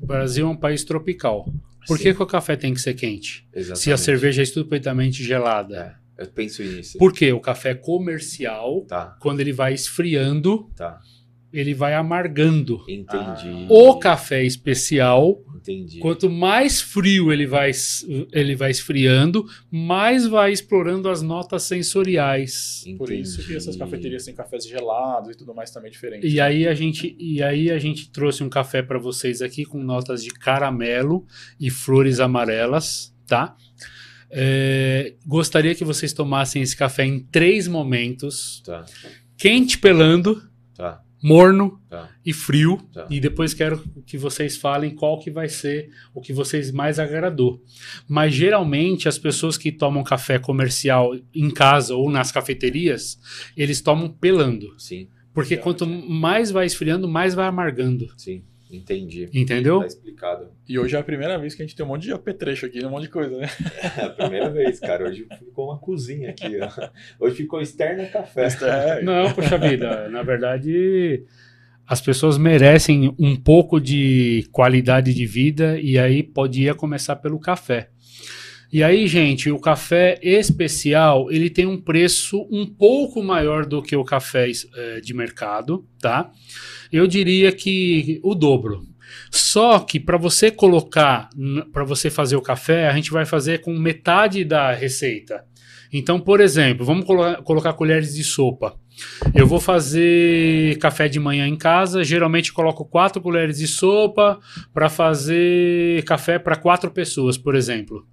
Speaker 3: O Brasil é um país tropical. Por
Speaker 1: Sim,
Speaker 3: que, que o café tem que ser quente?
Speaker 1: Exatamente.
Speaker 3: Se a cerveja é estupidamente gelada.
Speaker 1: É, eu penso nisso.
Speaker 3: Por quê? O café comercial,
Speaker 1: Tá,
Speaker 3: quando ele vai esfriando,
Speaker 1: tá.
Speaker 3: Ele vai amargando.
Speaker 1: Entendi.
Speaker 3: O café especial,
Speaker 1: Entendi.
Speaker 3: quanto mais frio ele vai, ele vai esfriando, mais vai explorando as notas sensoriais.
Speaker 2: Por isso que essas
Speaker 1: Entendi.
Speaker 2: cafeterias têm cafés gelados e tudo mais também diferente.
Speaker 3: E aí a gente, e aí a gente trouxe um café para vocês aqui com notas de caramelo e flores amarelas, tá? É, gostaria que vocês tomassem esse café em três momentos:
Speaker 1: Tá,
Speaker 3: quente pelando, morno
Speaker 1: tá.
Speaker 3: e frio.
Speaker 1: Tá.
Speaker 3: E depois quero que vocês falem qual que vai ser o que vocês mais agradou. Mas geralmente as pessoas que tomam café comercial em casa ou nas cafeterias, eles tomam pelando.
Speaker 1: Sim,
Speaker 3: Porque quanto mais vai esfriando, mais vai amargando.
Speaker 1: sim. Entendi.
Speaker 3: Entendeu?
Speaker 1: Tá explicado.
Speaker 2: E hoje é a primeira vez que a gente tem um monte de apetrecho aqui, um monte de coisa, né?
Speaker 1: É a primeira vez, cara. Hoje ficou uma cozinha aqui, ó. Hoje ficou externa café.
Speaker 2: É,
Speaker 3: Não, puxa vida. Na verdade, as pessoas merecem um pouco de qualidade de vida e aí podia começar pelo café. E aí, gente, o café especial ele tem um preço um pouco maior do que o café eh, de mercado, tá? Eu diria que o dobro. Só que para você colocar, para você fazer o café, a gente vai fazer com metade da receita. Então, por exemplo, vamos colo- colocar colheres de sopa. Eu vou fazer café de manhã em casa. Geralmente coloco quatro colheres de sopa para fazer café para quatro pessoas, por exemplo.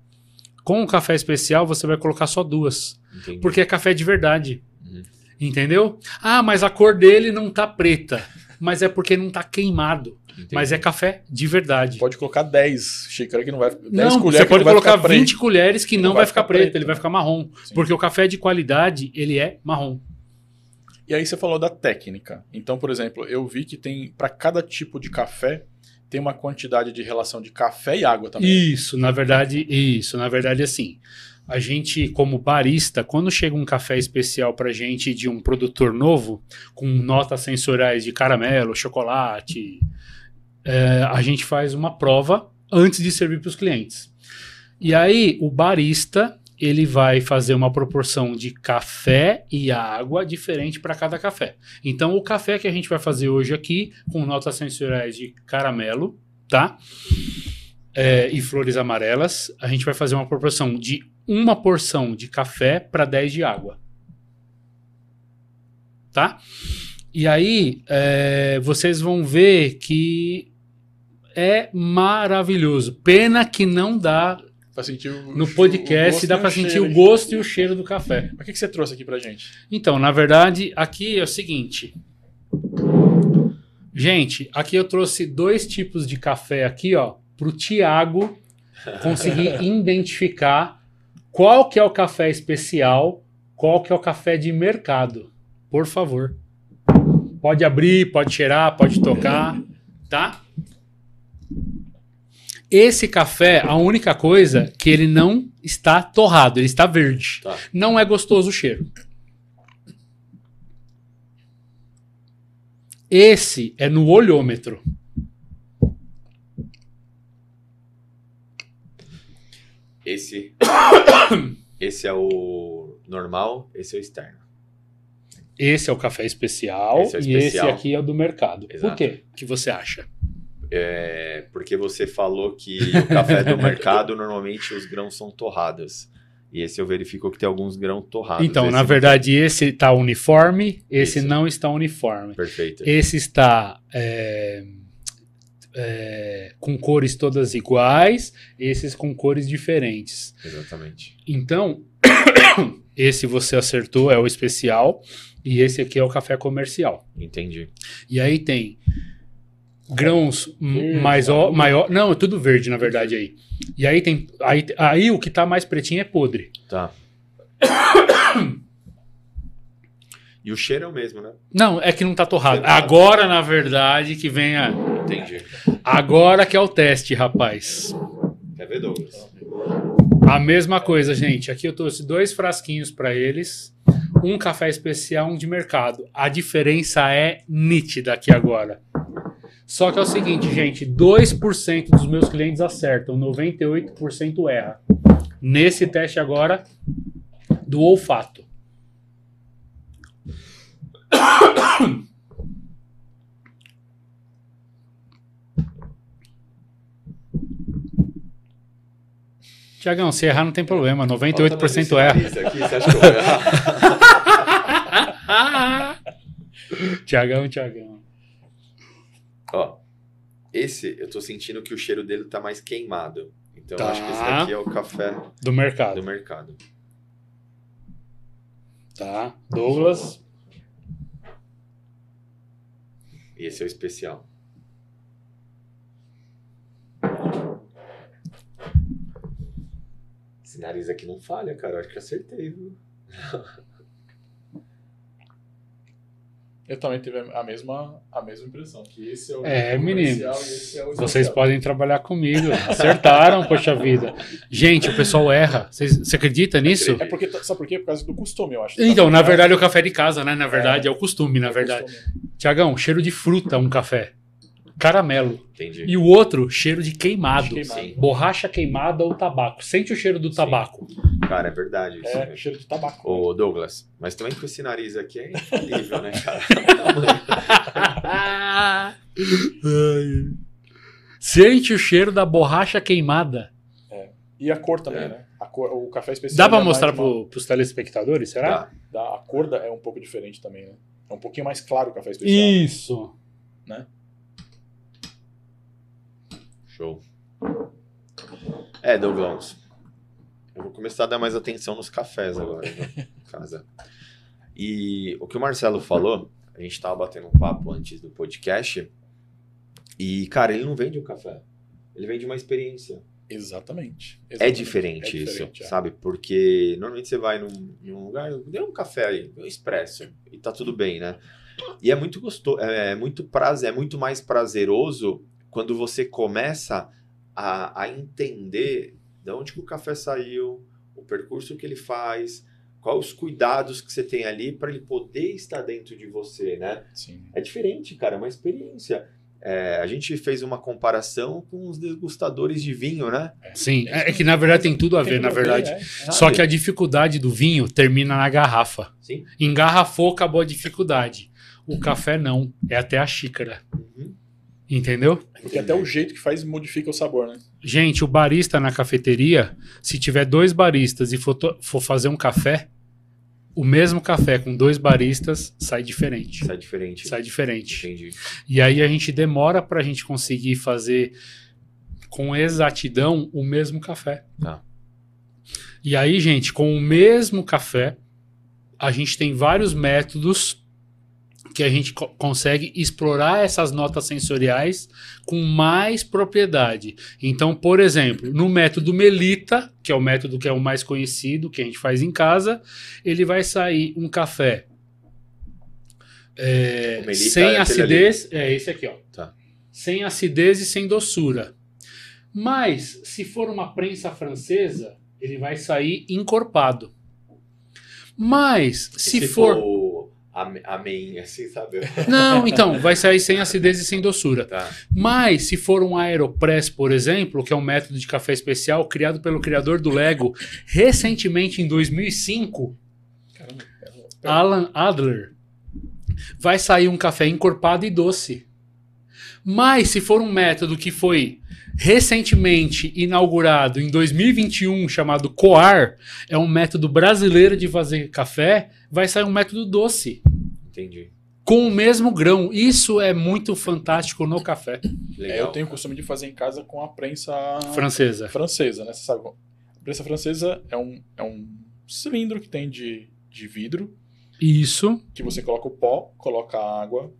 Speaker 3: Com o café especial, você vai colocar só duas,
Speaker 1: Entendi.
Speaker 3: porque é café de verdade.
Speaker 1: Uhum.
Speaker 3: Entendeu? Ah, mas a cor dele não tá preta. Mas é porque não tá queimado.
Speaker 1: Entendi.
Speaker 3: Mas é café de verdade.
Speaker 2: Pode colocar 10 xícaras que não vai 10
Speaker 3: Não,
Speaker 2: colheres
Speaker 3: você
Speaker 2: que
Speaker 3: pode
Speaker 2: não vai
Speaker 3: colocar
Speaker 2: ficar
Speaker 3: 20
Speaker 2: preto.
Speaker 3: colheres que não, vai, ficar preto, ele vai ficar marrom.
Speaker 2: Sim.
Speaker 3: Porque o café de qualidade, ele é marrom.
Speaker 2: E aí você falou da técnica. Então, por exemplo, eu vi que tem para cada tipo de café tem uma quantidade de relação de café e água também.
Speaker 3: Isso, na verdade, isso, na verdade, assim. A gente, como barista, quando chega um café especial pra gente de um produtor novo, com notas sensoriais de caramelo, chocolate, é, a gente faz uma prova antes de servir para os clientes. E aí, o barista ele vai fazer uma proporção de café e água diferente para cada café. Então, o café que a gente vai fazer hoje aqui, com notas sensoriais de caramelo, tá? É, e flores amarelas, a gente vai fazer uma proporção de uma porção de café para 10 de água. Tá? E aí, é, vocês vão ver que é maravilhoso. Pena que não dá
Speaker 2: Pra sentir o,
Speaker 3: no
Speaker 2: o
Speaker 3: podcast,
Speaker 2: gosto
Speaker 3: dá para sentir o gosto e o cheiro do café.
Speaker 2: Mas o que, que você trouxe aqui pra gente?
Speaker 3: Então, na verdade, aqui é o seguinte. Gente, aqui eu trouxe dois tipos de café aqui, ó, pro Tiago conseguir <laughs> identificar qual que é o café especial qual que é o café de mercado. Por favor. Pode abrir, pode cheirar, pode tocar, tá? Esse café, a única coisa que ele não está torrado, ele está verde.
Speaker 1: Tá.
Speaker 3: Não é gostoso o cheiro. Esse é no olhômetro.
Speaker 1: Esse. esse é o normal, esse é o externo.
Speaker 3: Esse é o café especial,
Speaker 1: Esse é o
Speaker 3: e esse
Speaker 1: especial.
Speaker 3: aqui é o do mercado. Por
Speaker 1: Exato.
Speaker 3: quê? O que você acha?
Speaker 1: É porque você falou que o café do <laughs> mercado normalmente os grãos são torrados. E esse eu verifico que tem alguns grãos torrados.
Speaker 3: então, na verdade, esse está uniforme, esse
Speaker 1: Isso.
Speaker 3: não está uniforme.
Speaker 1: tem. Perfeito.
Speaker 3: Esse está é, é, com cores todas iguais, esses com cores diferentes.
Speaker 1: Exatamente.
Speaker 3: Então, <coughs> esse você acertou, é o especial, e esse aqui é o café comercial.
Speaker 1: Entendi.
Speaker 3: E aí tem grãos
Speaker 2: Verde,
Speaker 3: mais ó,
Speaker 2: azul.
Speaker 3: maior, não, é tudo verde na verdade aí. E aí tem aí, aí o que tá mais pretinho é podre.
Speaker 1: Tá. e o cheiro é o mesmo, né?
Speaker 3: Não, é que não tá torrado.
Speaker 1: Certo.
Speaker 3: Agora na verdade que vem a
Speaker 1: Entendi.
Speaker 3: agora que é o teste, rapaz.
Speaker 1: Quer ver, Douglas?
Speaker 3: A mesma coisa, gente. Aqui eu trouxe dois frasquinhos para eles. Um café especial, um de mercado. A diferença é nítida aqui agora. Só que é o seguinte, gente: 2% dos meus clientes acertam, 98% erra. Nesse teste agora do olfato. <coughs> Tiagão, se errar não tem problema, 98% erra.
Speaker 1: Aqui, você acha que eu vou errar? <laughs> <laughs>
Speaker 3: Tiagão, Tiagão.
Speaker 1: Ó, esse eu tô sentindo que o cheiro dele tá mais queimado. Então
Speaker 3: Tá.
Speaker 1: acho que esse daqui é o café
Speaker 3: Do mercado.
Speaker 1: do mercado.
Speaker 3: Tá. Douglas.
Speaker 1: E esse é o especial. Esse nariz aqui não falha, cara. Eu acho que acertei, viu? <laughs>
Speaker 2: Eu também tive a mesma, a mesma impressão. Que esse é o
Speaker 3: É, meninos.
Speaker 2: e é o
Speaker 3: Vocês podem trabalhar comigo. Acertaram, poxa vida. Gente, o pessoal erra. Você acredita nisso?
Speaker 2: É porque, sabe por quê? Por causa do costume, eu acho.
Speaker 3: Então, na
Speaker 2: Tá
Speaker 3: verdade, é o café de casa, né? Na verdade, é,
Speaker 2: É.
Speaker 3: o costume, na
Speaker 2: É
Speaker 3: verdade.
Speaker 2: costume.
Speaker 3: Tiagão, cheiro de fruta, um café. Caramelo.
Speaker 1: Entendi.
Speaker 3: E o outro, cheiro de queimado.
Speaker 2: Queimado.
Speaker 1: Sim.
Speaker 3: Borracha queimada ou tabaco. Sente o cheiro do
Speaker 2: Sim.
Speaker 3: tabaco.
Speaker 1: Cara, é verdade isso.
Speaker 2: É,
Speaker 1: né?
Speaker 2: cheiro de tabaco.
Speaker 1: Ô, Douglas, mas também com esse nariz aqui é infalível, né, cara? <laughs>
Speaker 3: Sente o cheiro da borracha queimada.
Speaker 2: E a cor também,
Speaker 1: É.
Speaker 2: né? A cor, o café especial.
Speaker 3: Dá pra
Speaker 2: é
Speaker 3: mostrar pro, pros telespectadores, será?
Speaker 1: Tá.
Speaker 2: dá- a cor da- é um pouco diferente também, né? É um pouquinho mais claro o café especial.
Speaker 3: Isso.
Speaker 1: Show. É, Douglas. Eu vou começar a dar mais atenção nos cafés agora, né? em casa. E o que o Marcelo falou, a gente tava batendo um papo antes do podcast. E, cara, ele não vende um café. Ele vende uma experiência.
Speaker 2: Exatamente.
Speaker 1: É
Speaker 2: Exatamente.
Speaker 1: diferente
Speaker 2: É
Speaker 1: isso,
Speaker 2: diferente, é.
Speaker 1: sabe? Porque normalmente você vai num, num lugar, dê um café aí, um expresso, e tá tudo bem, né? E é muito gostoso, é muito prazer, é muito mais prazeroso quando você começa a, a entender de onde que o café saiu, o percurso que ele faz, quais os cuidados que você tem ali para ele poder estar dentro de você, né?
Speaker 2: Sim.
Speaker 1: É diferente, cara, é uma experiência. É, a gente fez uma comparação com os degustadores de vinho, né?
Speaker 3: Sim, é, é que na verdade tem tudo a ver, na <laughs> verdade.
Speaker 2: é.
Speaker 3: Só que a dificuldade do vinho termina na garrafa.
Speaker 1: Sim.
Speaker 3: Engarrafou, acabou a dificuldade. O café não, é até a xícara.
Speaker 1: Uhum.
Speaker 3: Entendeu?
Speaker 2: Porque até o jeito que faz modifica o sabor, né?
Speaker 3: Gente, o barista na cafeteria, se tiver dois baristas e for, for fazer um café, o mesmo café com dois baristas sai diferente.
Speaker 1: Sai diferente.
Speaker 3: Sai diferente.
Speaker 1: Entendi.
Speaker 3: E aí a gente demora pra gente conseguir fazer com exatidão o mesmo café.
Speaker 1: Tá.
Speaker 3: E aí, gente, com o mesmo café, a gente tem vários métodos que a gente co- consegue explorar essas notas sensoriais com mais propriedade. Então, por exemplo, no método Melita, que é o método que é o mais conhecido, que a gente faz em casa, ele vai sair um café é, sem
Speaker 1: é
Speaker 3: acidez. É esse aqui, ó.
Speaker 1: Tá.
Speaker 3: Sem acidez e sem doçura. Mas, se for uma prensa francesa, ele vai sair encorpado. Mas,
Speaker 1: E
Speaker 3: se, for.
Speaker 1: ame- Amém, assim, sabe?
Speaker 3: Não, então, vai sair sem acidez e sem doçura.
Speaker 1: Tá.
Speaker 3: Mas, se for um Aeropress, por exemplo, que é um método de café especial criado pelo criador do Lego recentemente em 2005,
Speaker 2: Caramba.
Speaker 3: Alan Adler, vai sair um café encorpado e doce. Mas, se for um método que foi recentemente inaugurado em 2021, chamado Coar, é um método brasileiro de fazer café, vai sair um método doce
Speaker 1: Entendi.
Speaker 3: com o mesmo grão. Isso é muito fantástico no café
Speaker 2: É, eu tenho o costume de fazer em casa com a prensa
Speaker 3: francesa.
Speaker 2: francesa, né? Você sabe, a prensa francesa é um, é um cilindro que tem de, de vidro,
Speaker 3: Isso.
Speaker 2: que você coloca o pó, coloca a água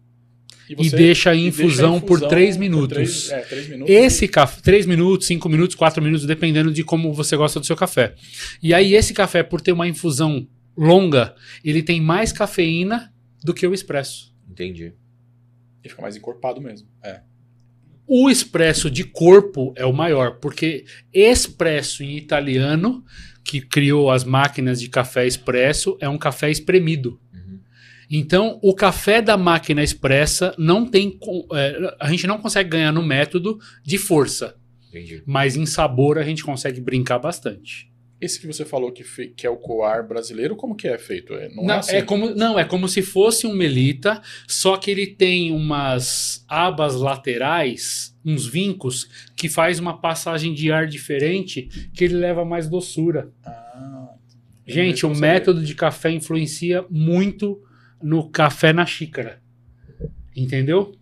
Speaker 2: e
Speaker 3: E deixa em infusão por
Speaker 2: infusão
Speaker 3: 3
Speaker 2: por
Speaker 3: minutos.
Speaker 2: três- é, três minutos.
Speaker 3: Esse café, 3 minutos, 5 minutos, 4 minutos, dependendo de como você gosta do seu café. E aí, esse café, por ter uma infusão longa, ele tem mais cafeína do que o expresso.
Speaker 1: Entendi.
Speaker 2: E fica mais encorpado mesmo. É.
Speaker 3: O expresso de corpo é o maior, porque expresso em italiano, que criou as máquinas de café expresso, é um café espremido. Então, o café da máquina expressa não tem. é, a gente não consegue ganhar no método de força,
Speaker 1: Entendi.
Speaker 3: mas em sabor a gente consegue brincar bastante.
Speaker 2: Esse que você falou que, fe- que é o coar brasileiro, como que é feito? É, não,
Speaker 3: Não,
Speaker 2: é assim.
Speaker 3: é como, não, é como se fosse um melita, só que ele tem umas abas laterais, uns vincos, que faz uma passagem de ar diferente, que ele leva mais doçura.
Speaker 2: Ah,
Speaker 3: Gente, o método de café influencia muito no café na xícara. Entendeu?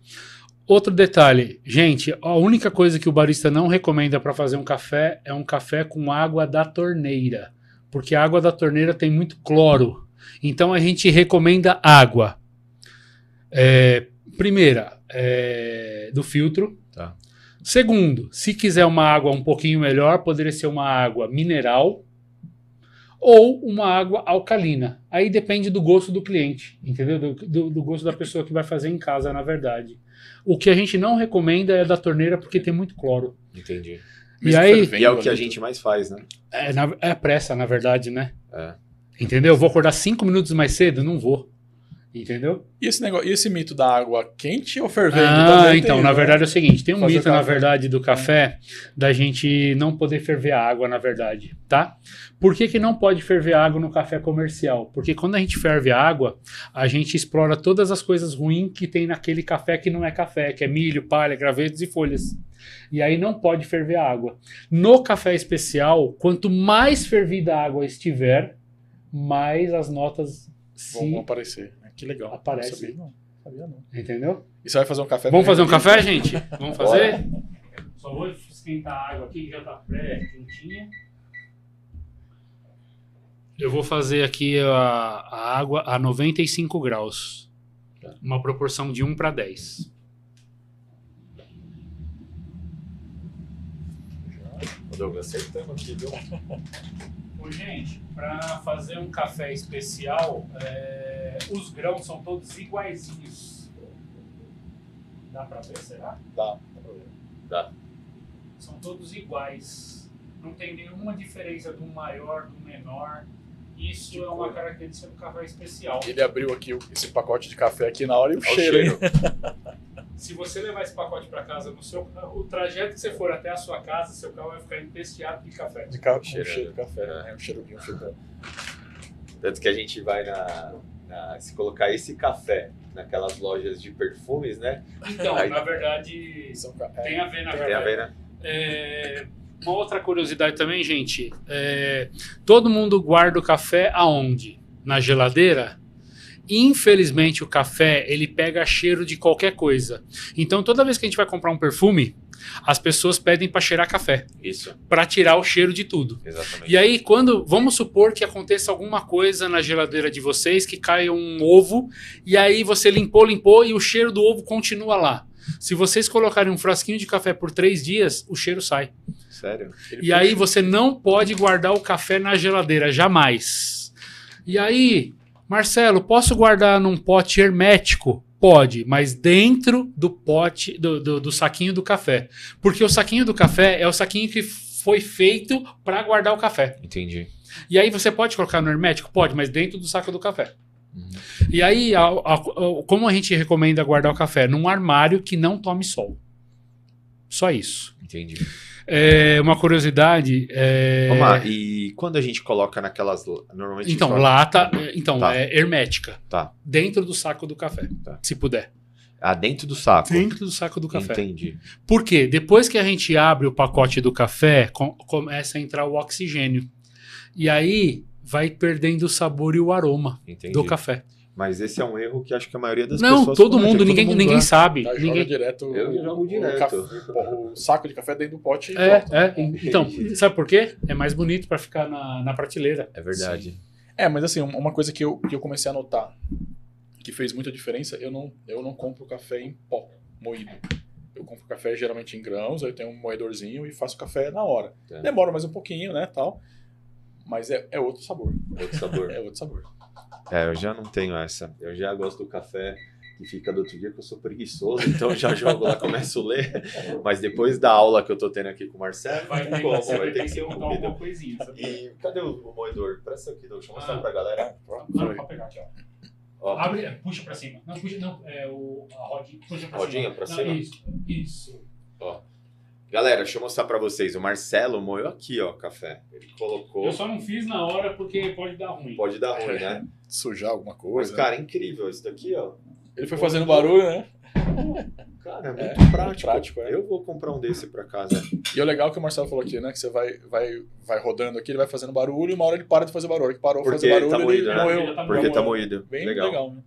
Speaker 3: Outro detalhe, gente, a única coisa que o barista não recomenda para fazer um café é um café com água da torneira, porque a água da torneira tem muito cloro. Então a gente recomenda água. É, primeira, é, do filtro.
Speaker 1: Tá.
Speaker 3: Segundo, se quiser uma água um pouquinho melhor, poderia ser uma água mineral ou uma água alcalina. Aí depende do gosto do cliente, entendeu? Do, do- do gosto da pessoa que vai fazer em casa, na verdade. O que a gente não recomenda é da torneira porque tem muito cloro.
Speaker 1: Entendi.
Speaker 3: E aí-
Speaker 1: E é o que a gente mais faz, né?
Speaker 3: É, na- é pressa, na verdade, né?
Speaker 1: É.
Speaker 3: Entendeu? Vou acordar cinco minutos mais cedo? Não vou. Entendeu?
Speaker 2: E esse, negócio, e esse mito da água quente ou fervendo?
Speaker 3: Ah, então,
Speaker 2: tem,
Speaker 3: na
Speaker 2: né?
Speaker 3: verdade é o seguinte: tem um
Speaker 2: Fazer
Speaker 3: mito, na verdade, do café da gente não poder ferver a água, na verdade, tá? Por que, que não pode ferver água no café comercial? Porque quando a gente ferve a água, a gente explora todas as coisas ruins que tem naquele café que não é café, que é milho, palha, gravetos e folhas. E aí não pode ferver a água. No café especial, quanto mais fervida a água estiver, mais as notas se.
Speaker 2: Vão aparecer. Que legal.
Speaker 3: Aparece.
Speaker 2: Não sabia, não. Sabia não.
Speaker 3: Entendeu?
Speaker 2: E você vai fazer um café?
Speaker 3: Vamos fazer um café, gente? Vamos fazer? Só vou esquentar a água aqui que já tá pré-quentinha. Eu vou fazer aqui a, a água a 95 graus. Uma proporção de 1 para 10.
Speaker 1: Ô, Douglas, acertamos aqui, viu? <laughs>
Speaker 3: Ô, gente, para fazer um café especial, é, os grãos são todos iguaizinhos. Dá para ver, será?
Speaker 2: Dá.
Speaker 1: Dá.
Speaker 3: São todos iguais. Não tem nenhuma diferença do maior do menor. Isso é uma característica do café especial.
Speaker 2: Ele abriu aqui esse pacote de café aqui na hora e o
Speaker 1: o
Speaker 2: cheiro. hein?
Speaker 3: Se você levar esse pacote para casa, no seu, o trajeto que você for até a sua casa, seu carro vai ficar empesteado de café.
Speaker 2: De ca... com
Speaker 1: Cheiro,
Speaker 2: cheiro de
Speaker 1: né?
Speaker 2: café.
Speaker 1: É.
Speaker 2: É um cheiro, um cheiro.
Speaker 1: Tanto que a gente vai na, na- Se colocar esse café naquelas lojas de perfumes, né?
Speaker 3: Então,
Speaker 1: Aí-
Speaker 3: na verdade,
Speaker 2: é,
Speaker 3: tem a ver, na
Speaker 1: Tem
Speaker 3: verdade.
Speaker 1: a ver, né?
Speaker 3: É, uma outra curiosidade também, gente. é, todo mundo guarda o café aonde? Na geladeira? Infelizmente, o café ele pega cheiro de qualquer coisa. Então, toda vez que a gente vai comprar um perfume, as pessoas pedem para cheirar café,
Speaker 1: Isso,
Speaker 3: para tirar o cheiro de tudo.
Speaker 1: exatamente.
Speaker 3: E aí, quando vamos supor que aconteça alguma coisa na geladeira de vocês, que caia um ovo, e aí você limpou, limpou e o cheiro do ovo continua lá. Se vocês colocarem um frasquinho de café por três dias, o cheiro sai.
Speaker 1: Sério?
Speaker 2: Ele
Speaker 3: E aí você não pode guardar o café na geladeira, jamais. E aí, Marcelo, posso guardar num pote hermético? Pode, mas dentro do pote, do, do, do saquinho do café. Porque o saquinho do café é o saquinho que foi feito para guardar o café.
Speaker 1: Entendi.
Speaker 3: E aí você pode colocar no hermético? Pode, mas dentro do saco do café.
Speaker 1: Uhum.
Speaker 3: E aí, a- a- a- como a gente recomenda guardar o café? Num armário que não tome sol. Só isso.
Speaker 1: Entendi.
Speaker 3: É, uma curiosidade. É...
Speaker 1: Vamos lá, e quando a gente coloca naquelas. Normalmente.
Speaker 3: Então,
Speaker 1: coloca-
Speaker 3: lata, é, então,
Speaker 1: Tá.
Speaker 3: é hermética.
Speaker 1: Tá.
Speaker 3: Dentro do saco do café,
Speaker 1: Tá.
Speaker 3: se puder.
Speaker 1: Ah, dentro do saco.
Speaker 3: Dentro do saco do café.
Speaker 1: Entendi.
Speaker 3: Por quê? Depois que a gente abre o pacote do café, com- começa a entrar o oxigênio. E aí vai perdendo o sabor e o aroma
Speaker 1: Entendi.
Speaker 3: do café.
Speaker 1: Mas esse é um erro que acho que a maioria das
Speaker 3: Não,
Speaker 1: pessoas.
Speaker 3: todo
Speaker 1: comete.
Speaker 3: mundo,
Speaker 2: todo
Speaker 3: ninguém,
Speaker 2: mundo,
Speaker 3: ninguém sabe.
Speaker 2: Tá, joga
Speaker 3: ninguém...
Speaker 2: direto.
Speaker 1: Eu jogo
Speaker 2: o
Speaker 1: direto.
Speaker 2: café- o saco de café dentro do pote
Speaker 3: É, é. <laughs> Então, sabe por quê? É mais bonito pra ficar na, na prateleira.
Speaker 1: É verdade.
Speaker 2: É, mas assim, uma coisa que eu, que eu comecei a notar que fez muita diferença, eu não, eu não compro café em pó, moído. Eu compro café geralmente em grãos, aí eu tenho um moedorzinho e faço café na hora.
Speaker 1: Tá.
Speaker 2: Demora mais um pouquinho, né, tal. Mas é, é outro sabor.
Speaker 1: Outro sabor. <laughs>
Speaker 2: É outro sabor.
Speaker 1: É, eu já não tenho essa. Eu já gosto do café que fica do outro dia, que eu sou preguiçoso, então eu já jogo lá, <laughs> começo a ler. Mas depois da aula que eu tô tendo aqui com o Marcelo, <laughs> como? vai ter que ser comida.
Speaker 3: coisinha.
Speaker 1: E cadê o, o moedor? Presta aqui, deixa eu mostrar
Speaker 3: Ah.
Speaker 1: pra galera.
Speaker 3: Não, pra pegar aqui, ó.
Speaker 1: Ó,
Speaker 3: Abre, puxa pra cima. Não, puxa, não, é o, a rodinha, puxa pra
Speaker 1: Rodinha
Speaker 3: cima.
Speaker 1: pra
Speaker 3: Não,
Speaker 1: cima?
Speaker 3: Isso, isso.
Speaker 1: Galera, deixa eu mostrar pra vocês. O Marcelo moeu aqui, ó, café. Ele colocou.
Speaker 3: Eu só não fiz na hora porque pode dar ruim.
Speaker 1: Pode dar ruim, né?
Speaker 2: Sujar alguma
Speaker 1: Mas,
Speaker 2: coisa.
Speaker 1: cara, é incrível. Isso daqui, ó.
Speaker 2: Ele foi fazendo barulho, né?
Speaker 1: Cara, é muito
Speaker 2: É,
Speaker 1: prático.
Speaker 2: prático, é.
Speaker 1: Eu vou comprar um desse pra casa.
Speaker 2: E o legal que o Marcelo falou aqui, né? Que você vai, vai, vai rodando aqui, ele vai fazendo barulho e uma hora ele para de fazer barulho. Que parou de fazer barulho,
Speaker 1: tá moído,
Speaker 2: ele
Speaker 1: né?
Speaker 2: moeu.
Speaker 3: Ele tá
Speaker 1: Porque tá moído.
Speaker 2: Bem
Speaker 1: legal.
Speaker 2: legal, né?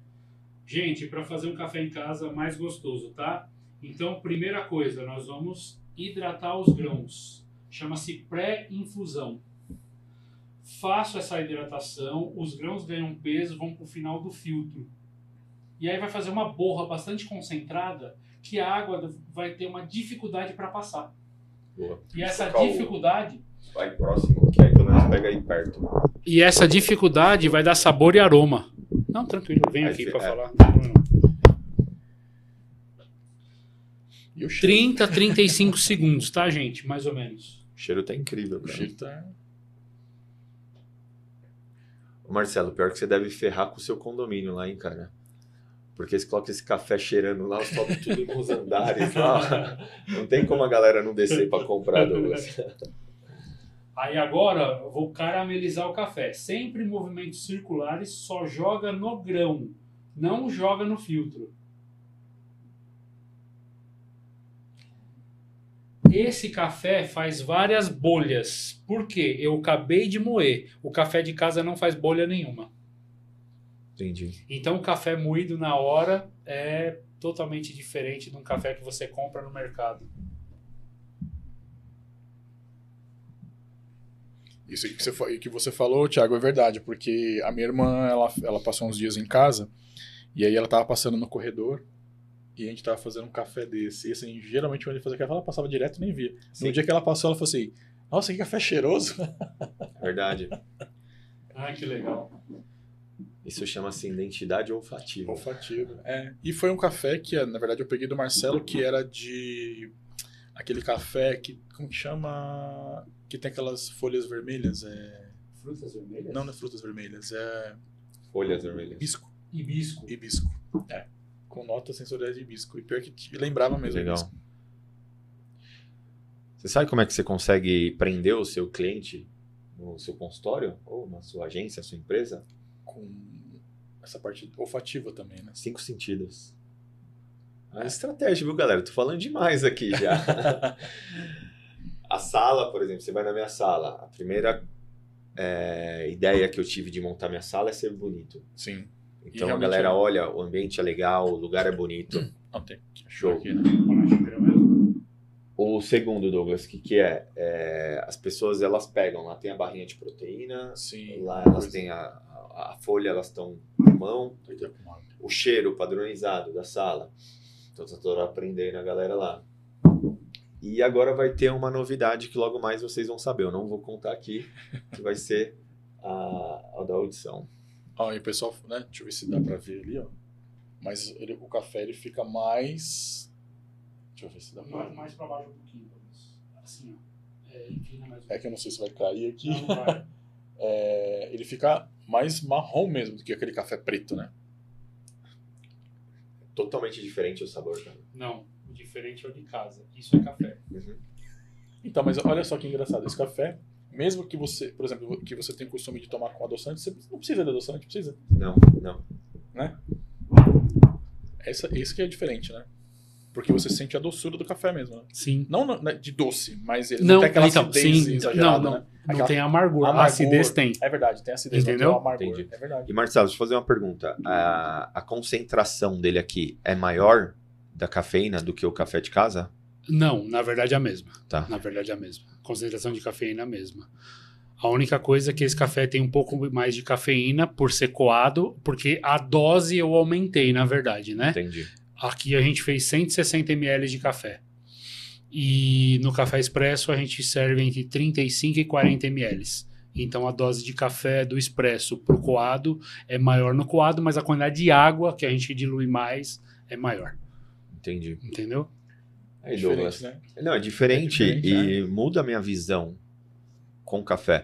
Speaker 3: Gente, para fazer um café em casa mais gostoso, tá? Então, primeira coisa, nós vamos hidratar os grãos. Chama-se pré-infusão. Faço essa hidratação, os grãos ganham peso, vão para o final do filtro. E aí vai fazer uma borra bastante concentrada que a água vai ter uma dificuldade para passar.
Speaker 1: Boa.
Speaker 3: E essa dificuldade
Speaker 1: Vai próximo, que aí pelo menos pega aí perto.
Speaker 3: e essa dificuldade vai dar sabor e aroma. Não, tranquilo, eu venho
Speaker 1: Aí
Speaker 3: aqui para
Speaker 1: é.
Speaker 3: falar.
Speaker 2: E o cheiro.
Speaker 3: 30, 35 segundos, tá, gente? Mais ou menos.
Speaker 1: O cheiro tá incrível,
Speaker 2: O
Speaker 1: cara.
Speaker 2: cheiro tá...
Speaker 1: Ô, Marcelo, pior que você deve ferrar com o seu condomínio lá, hein, cara? Porque você coloca esse café cheirando lá, sobe tudo nos andares lá. <laughs> Não tem como a galera não descer pra comprar, Douglas. <laughs>
Speaker 3: Aí agora eu vou caramelizar o café. Sempre em movimentos circulares, só joga no grão, não joga no filtro. Esse café faz várias bolhas. Por quê? Eu acabei de moer. O café de casa não faz bolha nenhuma.
Speaker 1: Entendi.
Speaker 3: Então o café moído na hora é totalmente diferente de um café que você compra no mercado.
Speaker 2: Isso que você, que você falou, Thiago, é verdade, porque a minha irmã, ela, ela passou uns dias em casa, e aí ela tava passando no corredor, e a gente tava fazendo um café desse. E assim, geralmente quando ele fazia café, ela passava direto e nem via.
Speaker 1: Sim.
Speaker 2: No dia que ela passou, ela falou assim, nossa, que café cheiroso. <laughs>
Speaker 1: Verdade.
Speaker 3: Ah, que legal.
Speaker 1: Isso chama-se identidade olfativa.
Speaker 2: Olfativo. É. E foi um café que, na verdade, eu peguei do Marcelo, que era de... Aquele café que, como que chama? Que tem aquelas folhas vermelhas. É...
Speaker 3: Frutas vermelhas?
Speaker 2: Não, não é frutas vermelhas, é
Speaker 1: Folhas vermelhas.
Speaker 2: hibisco.
Speaker 3: Hibisco.
Speaker 2: Hibisco. É. Com notas sensoriais de hibisco. E pior que lembrava mesmo.
Speaker 1: Legal.
Speaker 2: hibisco.
Speaker 1: Você sabe como é que você consegue prender o seu cliente no seu consultório? Ou na sua agência, sua empresa?
Speaker 2: Com essa parte olfativa também, né?
Speaker 1: Cinco sentidos. É estratégia, viu, galera? Tô falando demais aqui já. <laughs> a sala, por exemplo, você vai na minha sala. A primeira é, ideia que eu tive de montar minha sala é ser bonito.
Speaker 2: Sim.
Speaker 1: Então a galera
Speaker 2: é.
Speaker 1: olha, o ambiente é legal, o lugar é bonito.
Speaker 2: Não tem.
Speaker 1: Show.
Speaker 2: Aqui, né?
Speaker 1: O segundo, Douglas, o que, que é? É, As pessoas elas pegam, lá tem a barrinha de proteína,
Speaker 2: Sim.
Speaker 1: lá elas têm a, a, a folha, elas estão na mão,
Speaker 2: Então,
Speaker 1: o cheiro padronizado da sala. Então tá toda aprendendo a galera lá. E agora vai ter uma novidade que logo mais vocês vão saber. Eu não vou contar aqui, que vai ser a, a da audição.
Speaker 2: Ó, e o pessoal, né? Deixa eu ver se dá pra ver ali, ó. Mas ele- o café ele fica mais. Deixa eu ver se dá pra ver.
Speaker 3: mais pra baixo um pouquinho. Assim, ó. É, mais um
Speaker 2: É que eu não sei se vai cair aqui.
Speaker 3: Não, não vai. <laughs>
Speaker 2: É, ele fica mais marrom mesmo do que aquele café preto, né?
Speaker 1: Totalmente diferente o sabor, cara.
Speaker 3: Não, o diferente é o de casa. Isso é café.
Speaker 2: Então, mas olha só que engraçado. Esse café, mesmo que você, por exemplo, que você tem o costume de tomar com adoçante, você não precisa de adoçante, precisa.
Speaker 1: Não, não.
Speaker 2: Essa, esse que é diferente, né? Porque você sente a doçura do café mesmo, né?
Speaker 3: Sim.
Speaker 2: Não na- de doce, mas ele
Speaker 3: Não,
Speaker 2: tem aquela
Speaker 3: então,
Speaker 2: acidez
Speaker 3: sim.
Speaker 2: exagerada,
Speaker 3: Não, não.
Speaker 2: né?
Speaker 3: Não
Speaker 2: Aquela-
Speaker 3: tem amargor. A
Speaker 2: Amargor.
Speaker 3: acidez tem.
Speaker 2: É verdade, tem acidez,
Speaker 3: Entendeu?
Speaker 2: tem amargor.
Speaker 1: Entendi.
Speaker 2: É verdade.
Speaker 1: E Marcelo, deixa eu fazer uma pergunta. A, a concentração dele aqui é maior da cafeína do que o café de casa?
Speaker 3: Não, na verdade é a mesma.
Speaker 1: Tá.
Speaker 3: Na verdade é a mesma. Concentração de cafeína é a mesma. A única coisa é que esse café tem um pouco mais de cafeína por ser coado, porque a dose eu aumentei, na verdade, né?
Speaker 1: Entendi.
Speaker 3: Aqui a gente fez 160 ml de café. E no café expresso a gente serve entre 35 e 40 ml. Então a dose de café do expresso pro coado é maior no coado, mas a quantidade de água que a gente dilui mais é maior.
Speaker 1: Entendi.
Speaker 3: Entendeu?
Speaker 1: Aí,
Speaker 2: É
Speaker 1: Douglas.
Speaker 2: diferente, né?
Speaker 1: Não, é diferente,
Speaker 2: É diferente,
Speaker 1: e muda a minha visão com café.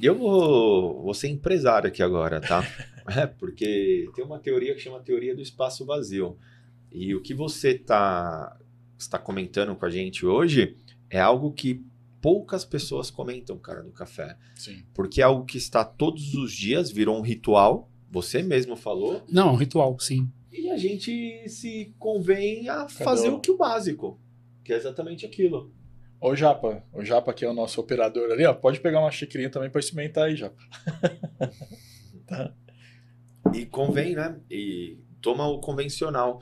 Speaker 1: Eu vou, vou ser empresário aqui agora, tá? <laughs> É, porque tem uma teoria que chama teoria do espaço vazio. E o que você está está comentando com a gente hoje é algo que poucas pessoas comentam, cara, do café.
Speaker 2: Sim.
Speaker 1: Porque é algo que está todos os dias, virou um ritual. Você mesmo falou.
Speaker 3: Não, é um ritual, sim.
Speaker 1: E a gente se convém a
Speaker 2: Cadê
Speaker 1: fazer
Speaker 2: o-
Speaker 1: o que o básico, que é exatamente aquilo.
Speaker 2: Ô Japa, o Japa que é o nosso operador ali, ó, pode pegar uma xicrinha também pra experimentar aí, Japa. <laughs>
Speaker 1: E convém, né? E toma o convencional.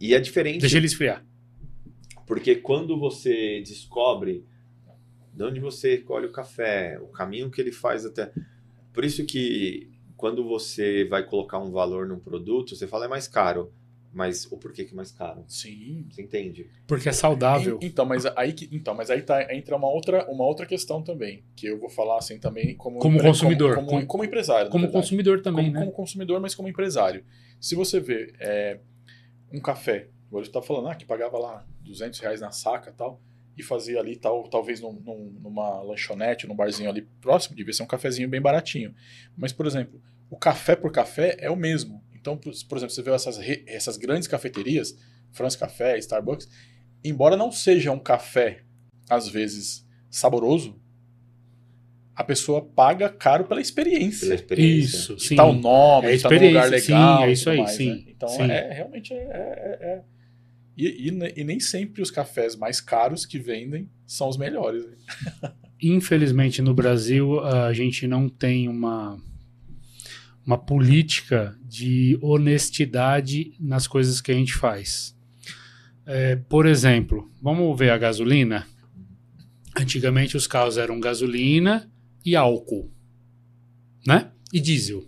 Speaker 1: E é diferente,
Speaker 3: Deixa ele esfriar.
Speaker 1: porque quando você descobre de onde você colhe o café, o caminho que ele faz até. Por isso que quando você vai colocar um valor num produto, você fala é mais caro. Mas o porquê que é mais caro?
Speaker 2: Sim.
Speaker 1: Você entende?
Speaker 3: Porque é saudável.
Speaker 2: En- Então, mas aí que, então, mas aí tá, entra uma outra, uma outra questão também, que eu vou falar assim também como,
Speaker 3: Como
Speaker 2: empre-
Speaker 3: consumidor,
Speaker 2: como, como,
Speaker 3: como-
Speaker 2: como empresário.
Speaker 3: Como consumidor também,
Speaker 2: como,
Speaker 3: né?
Speaker 2: como consumidor, mas como empresário. Se você vê é, um café, agora você está falando ah, que pagava lá 200 reais na saca e tal, e fazia ali tal, talvez num- num- numa lanchonete, num barzinho ali próximo, devia ser um cafezinho bem baratinho. Mas, por exemplo, o café por café é o mesmo. Então, por, por exemplo, você vê essas, re- essas grandes cafeterias, France Café, Starbucks, embora não seja um café, às vezes, saboroso, a pessoa paga caro pela experiência
Speaker 1: Pela experiência.
Speaker 3: Isso,
Speaker 2: de
Speaker 3: sim.
Speaker 2: tal nome,
Speaker 3: É
Speaker 2: tá num lugar legal.
Speaker 3: sim, é
Speaker 2: e
Speaker 3: isso aí,
Speaker 2: mais,
Speaker 3: sim,
Speaker 2: né? Então
Speaker 3: sim.
Speaker 2: é realmente é. é- é- é- E, e e nem sempre os cafés mais caros que vendem são os melhores. né?
Speaker 3: Infelizmente, no Brasil, a gente não tem uma, uma política de honestidade nas coisas que a gente faz. É, por exemplo, vamos ver a gasolina. Antigamente, os carros eram gasolina e álcool, né? E diesel.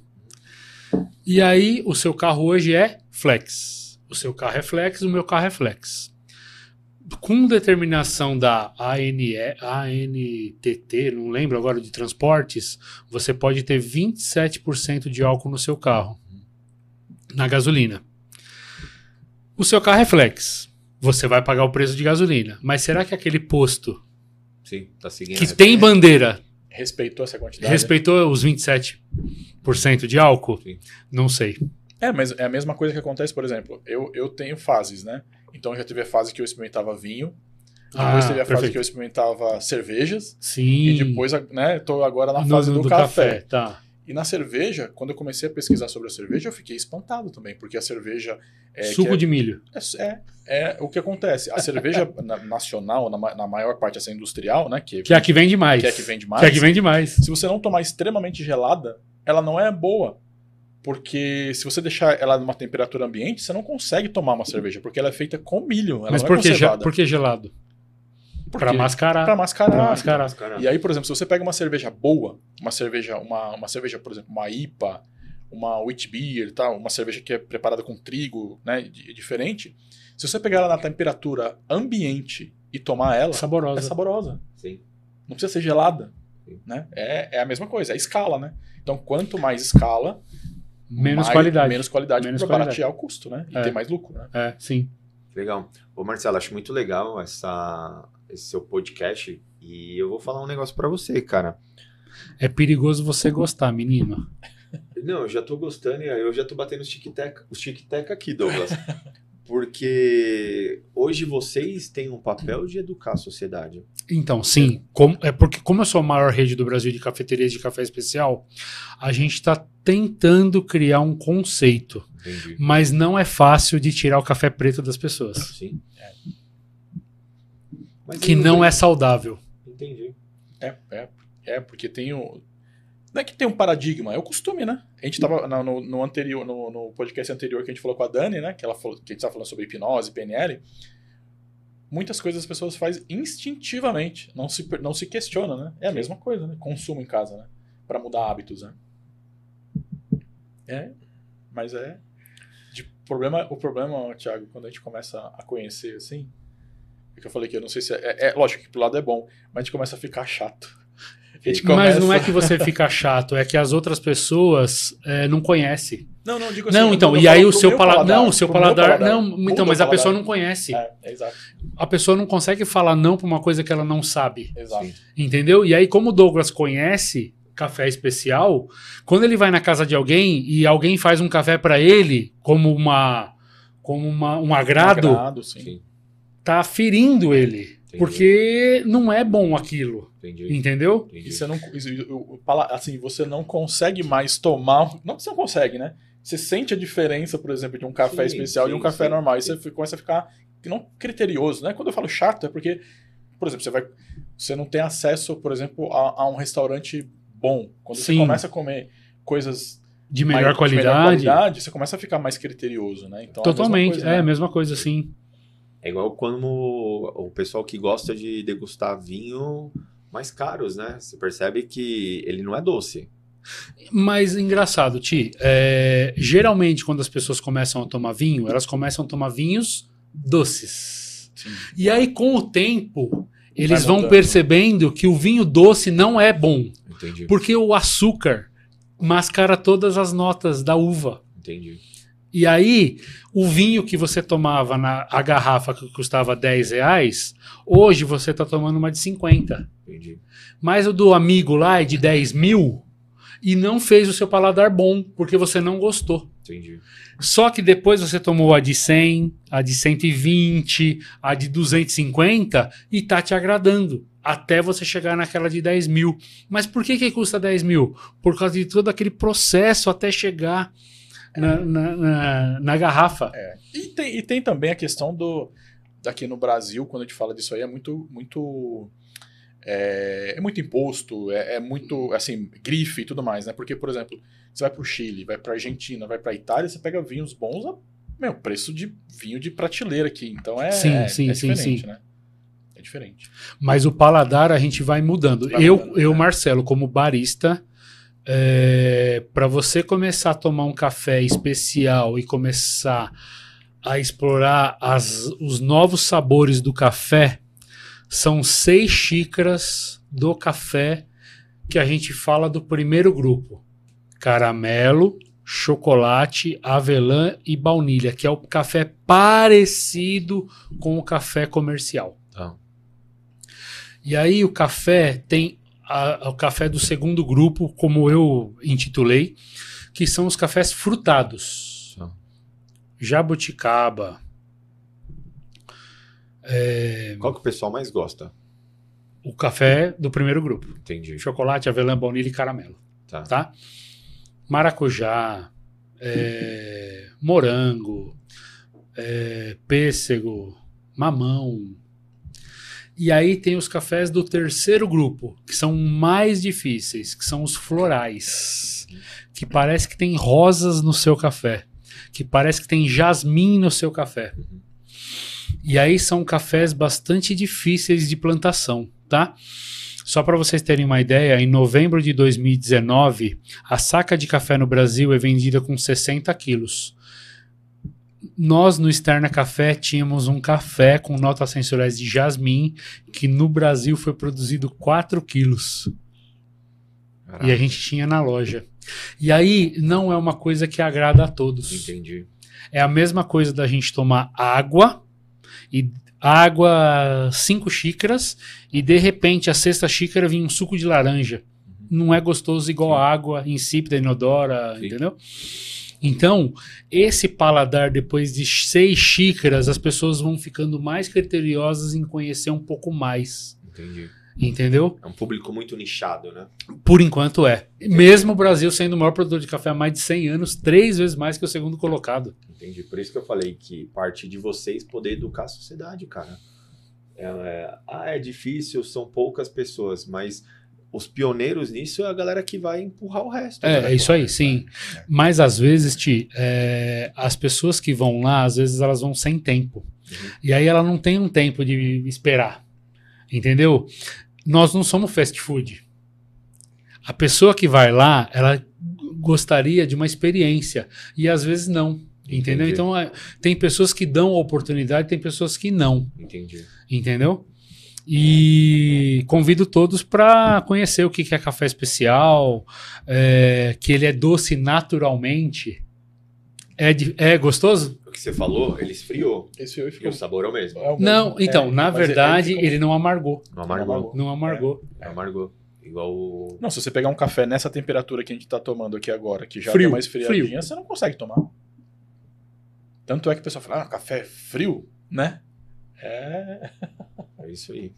Speaker 3: E aí, o seu carro hoje é flex. O seu carro é flex, o meu carro é flex com determinação da ANE, ANTT, não lembro agora de transportes, você pode ter 27% de álcool no seu carro, na gasolina. O seu carro é flex, você vai pagar o preço de gasolina, mas será que aquele posto
Speaker 1: Sim, tá seguindo.
Speaker 3: que tem bandeira
Speaker 2: Respeitou essa quantidade.
Speaker 3: respeitou os 27% de álcool?
Speaker 1: Sim.
Speaker 3: Não sei.
Speaker 2: É, mas é a mesma coisa que acontece, por exemplo, eu, eu tenho fases, né? Então já teve a fase que eu experimentava vinho, depois
Speaker 3: Ah,
Speaker 2: teve a fase
Speaker 3: perfeito.
Speaker 2: que eu experimentava cervejas,
Speaker 3: Sim.
Speaker 2: e depois, né, tô agora na fase
Speaker 3: no-
Speaker 2: do, café.
Speaker 3: Tá.
Speaker 2: E na cerveja, quando eu comecei a pesquisar sobre a cerveja, eu fiquei espantado também, porque a cerveja é,
Speaker 3: Suco
Speaker 2: é-
Speaker 3: de milho.
Speaker 2: É, é o que acontece. A cerveja <laughs> na- nacional, na, na maior parte, essa industrial, né? Que,
Speaker 3: Que é a que vende mais.
Speaker 2: que é a que vende mais.
Speaker 3: Que é a que vende mais.
Speaker 2: Se você não tomar extremamente gelada, ela não é boa. Porque se você deixar ela numa temperatura ambiente, você não consegue tomar uma cerveja, porque ela é feita com milho. Ela
Speaker 3: Mas
Speaker 2: não
Speaker 3: por
Speaker 2: é
Speaker 3: que, ge-
Speaker 2: conservada.
Speaker 3: por que gelado? Pra mascarar.
Speaker 2: Pra mascarar.
Speaker 3: Pra mascarar.
Speaker 2: E aí, por exemplo, se você pega uma cerveja boa, uma cerveja, uma, uma cerveja, por exemplo, uma IPA, uma wheat beer, tal, uma cerveja que é preparada com trigo, né, di- diferente, se você pegar ela na temperatura ambiente e tomar ela,
Speaker 3: Saborosa.
Speaker 2: é saborosa.
Speaker 1: Sim.
Speaker 2: Não precisa ser gelada,
Speaker 1: Sim.
Speaker 2: né? É, é a mesma coisa, é escala, né? Então, quanto mais escala,
Speaker 3: Menos
Speaker 2: mais-
Speaker 3: qualidade.
Speaker 2: menos qualidade
Speaker 3: Menos
Speaker 2: para
Speaker 3: qualidade.
Speaker 2: baratear o custo, né? E
Speaker 3: É.
Speaker 2: ter mais lucro, né?
Speaker 3: É, sim.
Speaker 1: Legal. Ô Marcelo, acho muito legal essa, esse seu podcast. E eu vou falar um negócio pra você, cara.
Speaker 3: É perigoso você gostar, menino.
Speaker 1: Não, eu já tô gostando e eu já tô batendo os tic-tac os tic-tac aqui, Douglas. <laughs> Porque hoje vocês têm um papel de educar a sociedade.
Speaker 3: Então, sim. Como, é porque, como eu sou a maior rede do Brasil de cafeterias de café especial, a gente está tentando criar um conceito.
Speaker 1: Entendi.
Speaker 3: Mas não é fácil de tirar o café preto das pessoas.
Speaker 1: Sim. Mas
Speaker 3: Que não é saudável.
Speaker 1: Entendi.
Speaker 2: É, é, é, porque tem o. Não é que tem um paradigma, é o costume, né? A gente tava no, no anterior, no, no podcast anterior que a gente falou com a Dani, né? Que ela falou que a gente tava falando sobre hipnose, PNL. Muitas coisas as pessoas fazem instintivamente, não se, não se questiona, né? É a
Speaker 1: Sim.
Speaker 2: mesma coisa, né? Consumo em casa, né? Pra mudar hábitos, né? É, mas é. De problema, o problema, Thiago, quando a gente começa a conhecer assim, é que eu falei que eu não sei se é, é, é lógico que pro lado é bom, mas a gente começa a ficar chato. A gente
Speaker 3: Mas não é
Speaker 2: começa-
Speaker 3: que você fica chato, é que as outras pessoas é, não conhecem.
Speaker 2: Não, não, digo assim.
Speaker 3: Não, então, e aí o seu
Speaker 2: meu
Speaker 3: paladar. Não, o seu
Speaker 2: meu
Speaker 3: paladar. Não, então, mas a pessoa
Speaker 2: paladar.
Speaker 3: não conhece.
Speaker 2: É, é exato,
Speaker 3: A pessoa não consegue falar não pra uma coisa que ela não sabe.
Speaker 2: exato.
Speaker 3: Entendeu? E aí, como o Douglas conhece café especial, quando ele vai na casa de alguém e alguém faz um café pra ele, como uma. Como uma, um agrado,
Speaker 2: Um agrado. Sim,
Speaker 3: tá ferindo ele.
Speaker 1: Entendi.
Speaker 3: Porque não é bom aquilo.
Speaker 1: entendi.
Speaker 3: Entendeu?
Speaker 1: entendi.
Speaker 2: E você não, assim, você não consegue mais tomar. Não que você não consegue, né? Você sente a diferença, por exemplo, de um café
Speaker 1: Sim,
Speaker 2: especial e de um
Speaker 1: sim,
Speaker 2: café
Speaker 1: sim,
Speaker 2: normal. E
Speaker 1: sim.
Speaker 2: você começa a ficar não criterioso, né? Quando eu falo chato, é porque, por exemplo, você vai. Você não tem acesso, por exemplo, a, a um restaurante bom. Quando você
Speaker 3: Sim.
Speaker 2: começa a comer coisas
Speaker 3: De
Speaker 2: mais-
Speaker 3: melhor,
Speaker 2: de
Speaker 3: qualidade.
Speaker 2: qualidade, você começa a ficar mais criterioso, né? Então, é a mesma
Speaker 3: Totalmente.
Speaker 2: coisa,
Speaker 3: é
Speaker 2: né?
Speaker 3: a mesma coisa, sim.
Speaker 1: É igual quando o pessoal que gosta de degustar vinho mais caros, né? Você percebe que ele não é doce.
Speaker 3: Mas engraçado, Ti, é, geralmente quando as pessoas começam a tomar vinho, elas começam a tomar vinhos doces.
Speaker 2: Sim.
Speaker 3: E aí, com o tempo, eles vão
Speaker 2: mudando.
Speaker 3: percebendo que o vinho doce não é bom.
Speaker 1: Entendi.
Speaker 3: Porque o açúcar mascara todas as notas da uva.
Speaker 1: Entendi.
Speaker 3: E aí, o vinho que você tomava na a garrafa que custava 10 reais, hoje você está tomando uma de 50.
Speaker 1: Entendi.
Speaker 3: Mas o do amigo lá é de 10 mil e não fez o seu paladar bom, porque você não gostou.
Speaker 1: Entendi.
Speaker 3: Só que depois você tomou a de 100, a de 120, a de 250 e tá te agradando. Até você chegar naquela de 10 mil. Mas por que, que custa 10 mil? Por causa de todo aquele processo até chegar na, na, na- na garrafa.
Speaker 2: E tem, e tem também a questão do. Aqui no Brasil, quando a gente fala disso aí, é muito. muito é, é muito imposto, é, é muito, assim, grife e tudo mais, né? Porque, por exemplo, você vai pro Chile, vai pra Argentina, vai pra Itália, você pega vinhos bons a meu, preço de vinho de prateleira aqui. Então é,
Speaker 3: Sim,
Speaker 2: é,
Speaker 3: sim,
Speaker 2: é
Speaker 3: sim,
Speaker 2: diferente,
Speaker 3: sim.
Speaker 2: né? É diferente.
Speaker 3: Mas o paladar a gente vai mudando.
Speaker 2: Vai
Speaker 3: eu,
Speaker 2: mudando,
Speaker 3: eu
Speaker 2: né?
Speaker 3: Marcelo, como barista, para você começar a tomar um café especial e começar a explorar as- os novos sabores do café, são seis xícaras do café que a gente fala do primeiro grupo: caramelo, chocolate, avelã e baunilha, que é o café parecido com o café comercial.
Speaker 1: Tá.
Speaker 3: E aí o café tem a- o café do segundo grupo, como eu intitulei, que são os cafés frutados. Jabuticaba. é,
Speaker 1: Qual que o pessoal mais gosta?
Speaker 3: o café do primeiro grupo.
Speaker 1: Entendi.
Speaker 3: Chocolate, avelã, baunilha e caramelo.
Speaker 1: Tá.
Speaker 3: Tá? Maracujá, é, morango, é, pêssego, mamão. E aí tem os cafés do terceiro grupo, que são mais difíceis, que são os florais. Que parece que tem rosas no seu café. Que parece que tem jasmim no seu café. E aí são cafés bastante difíceis de plantação, tá? Só para vocês terem uma ideia, em novembro de 2019, a saca de café no Brasil é vendida com 60 quilos. Nós no Externa Café tínhamos um café com notas sensoriais de jasmim que no Brasil foi produzido 4 quilos. E a gente tinha na loja. E aí não é uma coisa que agrada a todos.
Speaker 1: Entendi.
Speaker 3: É a mesma coisa da gente tomar água e água cinco xícaras e de repente a sexta xícara vinha um suco de laranja. Não é gostoso igual a água insípida, inodora,
Speaker 1: Sim.
Speaker 3: entendeu? Então, esse paladar, depois de seis xícaras, as pessoas vão ficando mais criteriosas em conhecer um pouco mais.
Speaker 1: Entendi.
Speaker 3: Entendeu?
Speaker 1: É um público muito nichado, né?
Speaker 3: Por enquanto é. Mesmo o Brasil sendo o maior produtor de café há mais de 100 anos, três vezes mais que o segundo colocado.
Speaker 1: Entendi. Por isso que eu falei que parte de vocês poder educar a sociedade, cara. É, é- ah, é difícil, são poucas pessoas, mas os pioneiros nisso é a galera que vai empurrar o resto.
Speaker 3: É, é isso aí, sim. Mas às vezes, Ti, é, as pessoas que vão lá, às vezes elas vão sem tempo.
Speaker 1: Uhum.
Speaker 3: E aí ela não tem um tempo de esperar. Entendeu? Nós não somos fast food. A pessoa que vai lá, ela gostaria de uma experiência. E às vezes não. Entendeu?
Speaker 1: Entendi.
Speaker 3: Então, é, tem pessoas que dão oportunidade, tem pessoas que não.
Speaker 1: Entendi.
Speaker 3: Entendeu? E convido todos para conhecer o que que é café especial, é, que ele é doce naturalmente. É, de- é gostoso?
Speaker 1: O que você falou, ele esfriou.
Speaker 2: Eu
Speaker 1: E
Speaker 2: ficou.
Speaker 1: o sabor é o mesmo.
Speaker 2: é o
Speaker 3: Não,
Speaker 2: mesmo.
Speaker 3: então,
Speaker 2: É,
Speaker 3: na
Speaker 2: ele
Speaker 3: verdade,
Speaker 2: ficou-
Speaker 3: ele não amargou.
Speaker 1: Não amargou.
Speaker 3: Não amargou.
Speaker 1: Não amargou. Igual o.
Speaker 2: Não, se você pegar um café nessa temperatura que a gente tá tomando aqui agora, que já
Speaker 3: Frio,
Speaker 2: deu mais friadinha,
Speaker 3: frio.
Speaker 2: você não consegue tomar. Tanto é que o pessoal fala, ah, café frio, né? É. <laughs>
Speaker 1: É isso aí.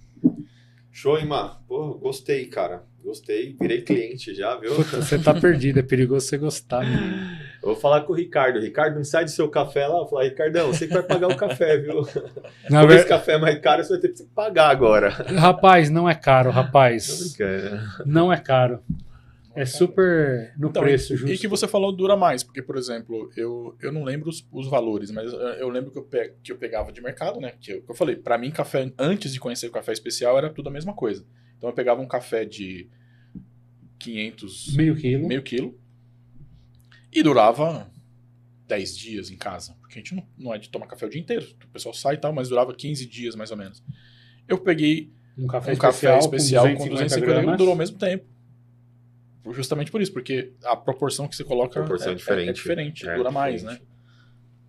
Speaker 1: Show, hein, Má? Pô, gostei, cara. Gostei. Virei cliente já, viu?
Speaker 3: Puta, você tá perdido, é perigoso você gostar.
Speaker 1: Eu <laughs> vou falar com o Ricardo. Ricardo, não sai do seu café lá. Vou falar, Ricardão, você que vai pagar o café, viu? <laughs>
Speaker 3: Na
Speaker 1: Como
Speaker 3: ver-
Speaker 1: esse café é mais caro, você vai ter que pagar agora.
Speaker 3: Rapaz, não é caro, rapaz. Não é caro. É super no
Speaker 2: Então,
Speaker 3: preço
Speaker 2: e,
Speaker 3: justo.
Speaker 2: e que você falou dura mais, porque, por exemplo, eu, eu não lembro os, os valores, mas eu, eu lembro que eu, pe- que eu pegava de mercado, né? Que eu, que eu falei, pra mim, café, antes de conhecer o café especial, era tudo a mesma coisa. Então eu pegava um café de 500,
Speaker 3: Meio quilo.
Speaker 2: meio quilo, e durava 10 dias em casa. Porque a gente não, não é de tomar café o dia inteiro. O pessoal sai e tal, mas durava 15 dias mais ou menos. Eu peguei
Speaker 3: Um café
Speaker 2: um
Speaker 3: especial,
Speaker 2: café especial com
Speaker 3: 250
Speaker 2: 250 gramas durou ao mesmo tempo. Justamente por isso, porque a proporção que você coloca
Speaker 1: Proporção
Speaker 2: é,
Speaker 1: diferente.
Speaker 2: é diferente,
Speaker 1: É,
Speaker 2: dura mais, né?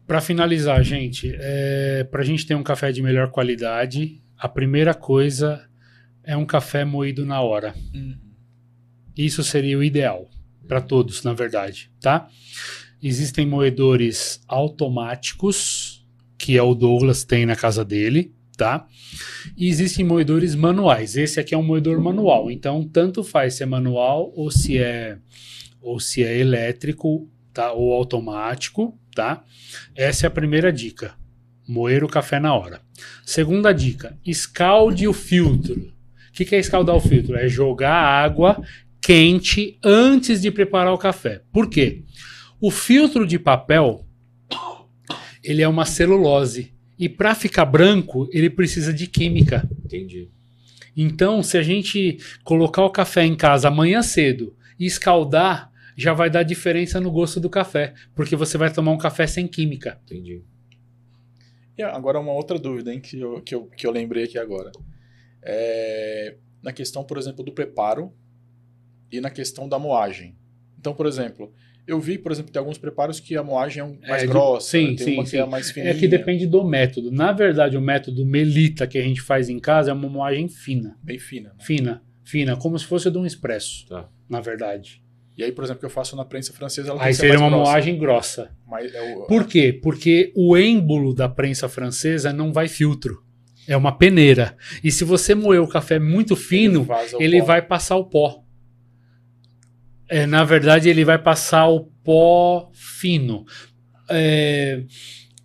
Speaker 3: Para finalizar, gente, é, para a gente ter um café de melhor qualidade, a primeira coisa é um café moído na hora.
Speaker 2: Uhum.
Speaker 3: Isso seria o ideal para todos, na verdade, tá? Existem moedores automáticos, que é o Douglas tem na casa dele, tá? E existem moedores manuais. Esse aqui é um moedor manual, então tanto faz se é manual ou se é ou se é elétrico, tá? Ou automático, tá? Essa é a primeira dica. Moer o café na hora. Segunda dica: escalde o filtro. O que que é escaldar o filtro? É jogar água quente antes de preparar o café. Por quê? O filtro de papel ele é uma celulose e para ficar branco ele precisa de química.
Speaker 1: Entendi.
Speaker 3: Então, se a gente colocar o café em casa amanhã cedo e escaldar, já vai dar diferença no gosto do café, porque você vai tomar um café sem química.
Speaker 1: Entendi.
Speaker 2: E agora uma outra dúvida, hein, que eu, que eu, que eu lembrei aqui agora. É, na questão, por exemplo, do preparo e na questão da moagem. Então, por exemplo, eu vi, por exemplo, tem alguns preparos que a moagem é mais
Speaker 3: É,
Speaker 2: grossa,
Speaker 3: sim,
Speaker 2: tem
Speaker 3: sim,
Speaker 2: uma que
Speaker 3: sim.
Speaker 2: é mais fininha.
Speaker 3: É que depende do método. Na verdade, o método melita que a gente faz em casa é uma moagem fina.
Speaker 2: Bem fina, né?
Speaker 3: Fina, fina, como se fosse de um expresso,
Speaker 1: Tá.
Speaker 3: na verdade.
Speaker 2: E aí, por exemplo, que eu faço na prensa francesa, ela tem
Speaker 3: Aí
Speaker 2: que ser
Speaker 3: seria
Speaker 2: mais
Speaker 3: uma
Speaker 2: grossa.
Speaker 3: moagem grossa.
Speaker 2: Mas é o-
Speaker 3: Por quê? Porque o êmbolo da prensa francesa não vai filtro. É uma peneira. E se você moer o café muito fino, ele
Speaker 2: pó.
Speaker 3: vai passar o pó. É, na verdade, ele vai passar o pó fino. É,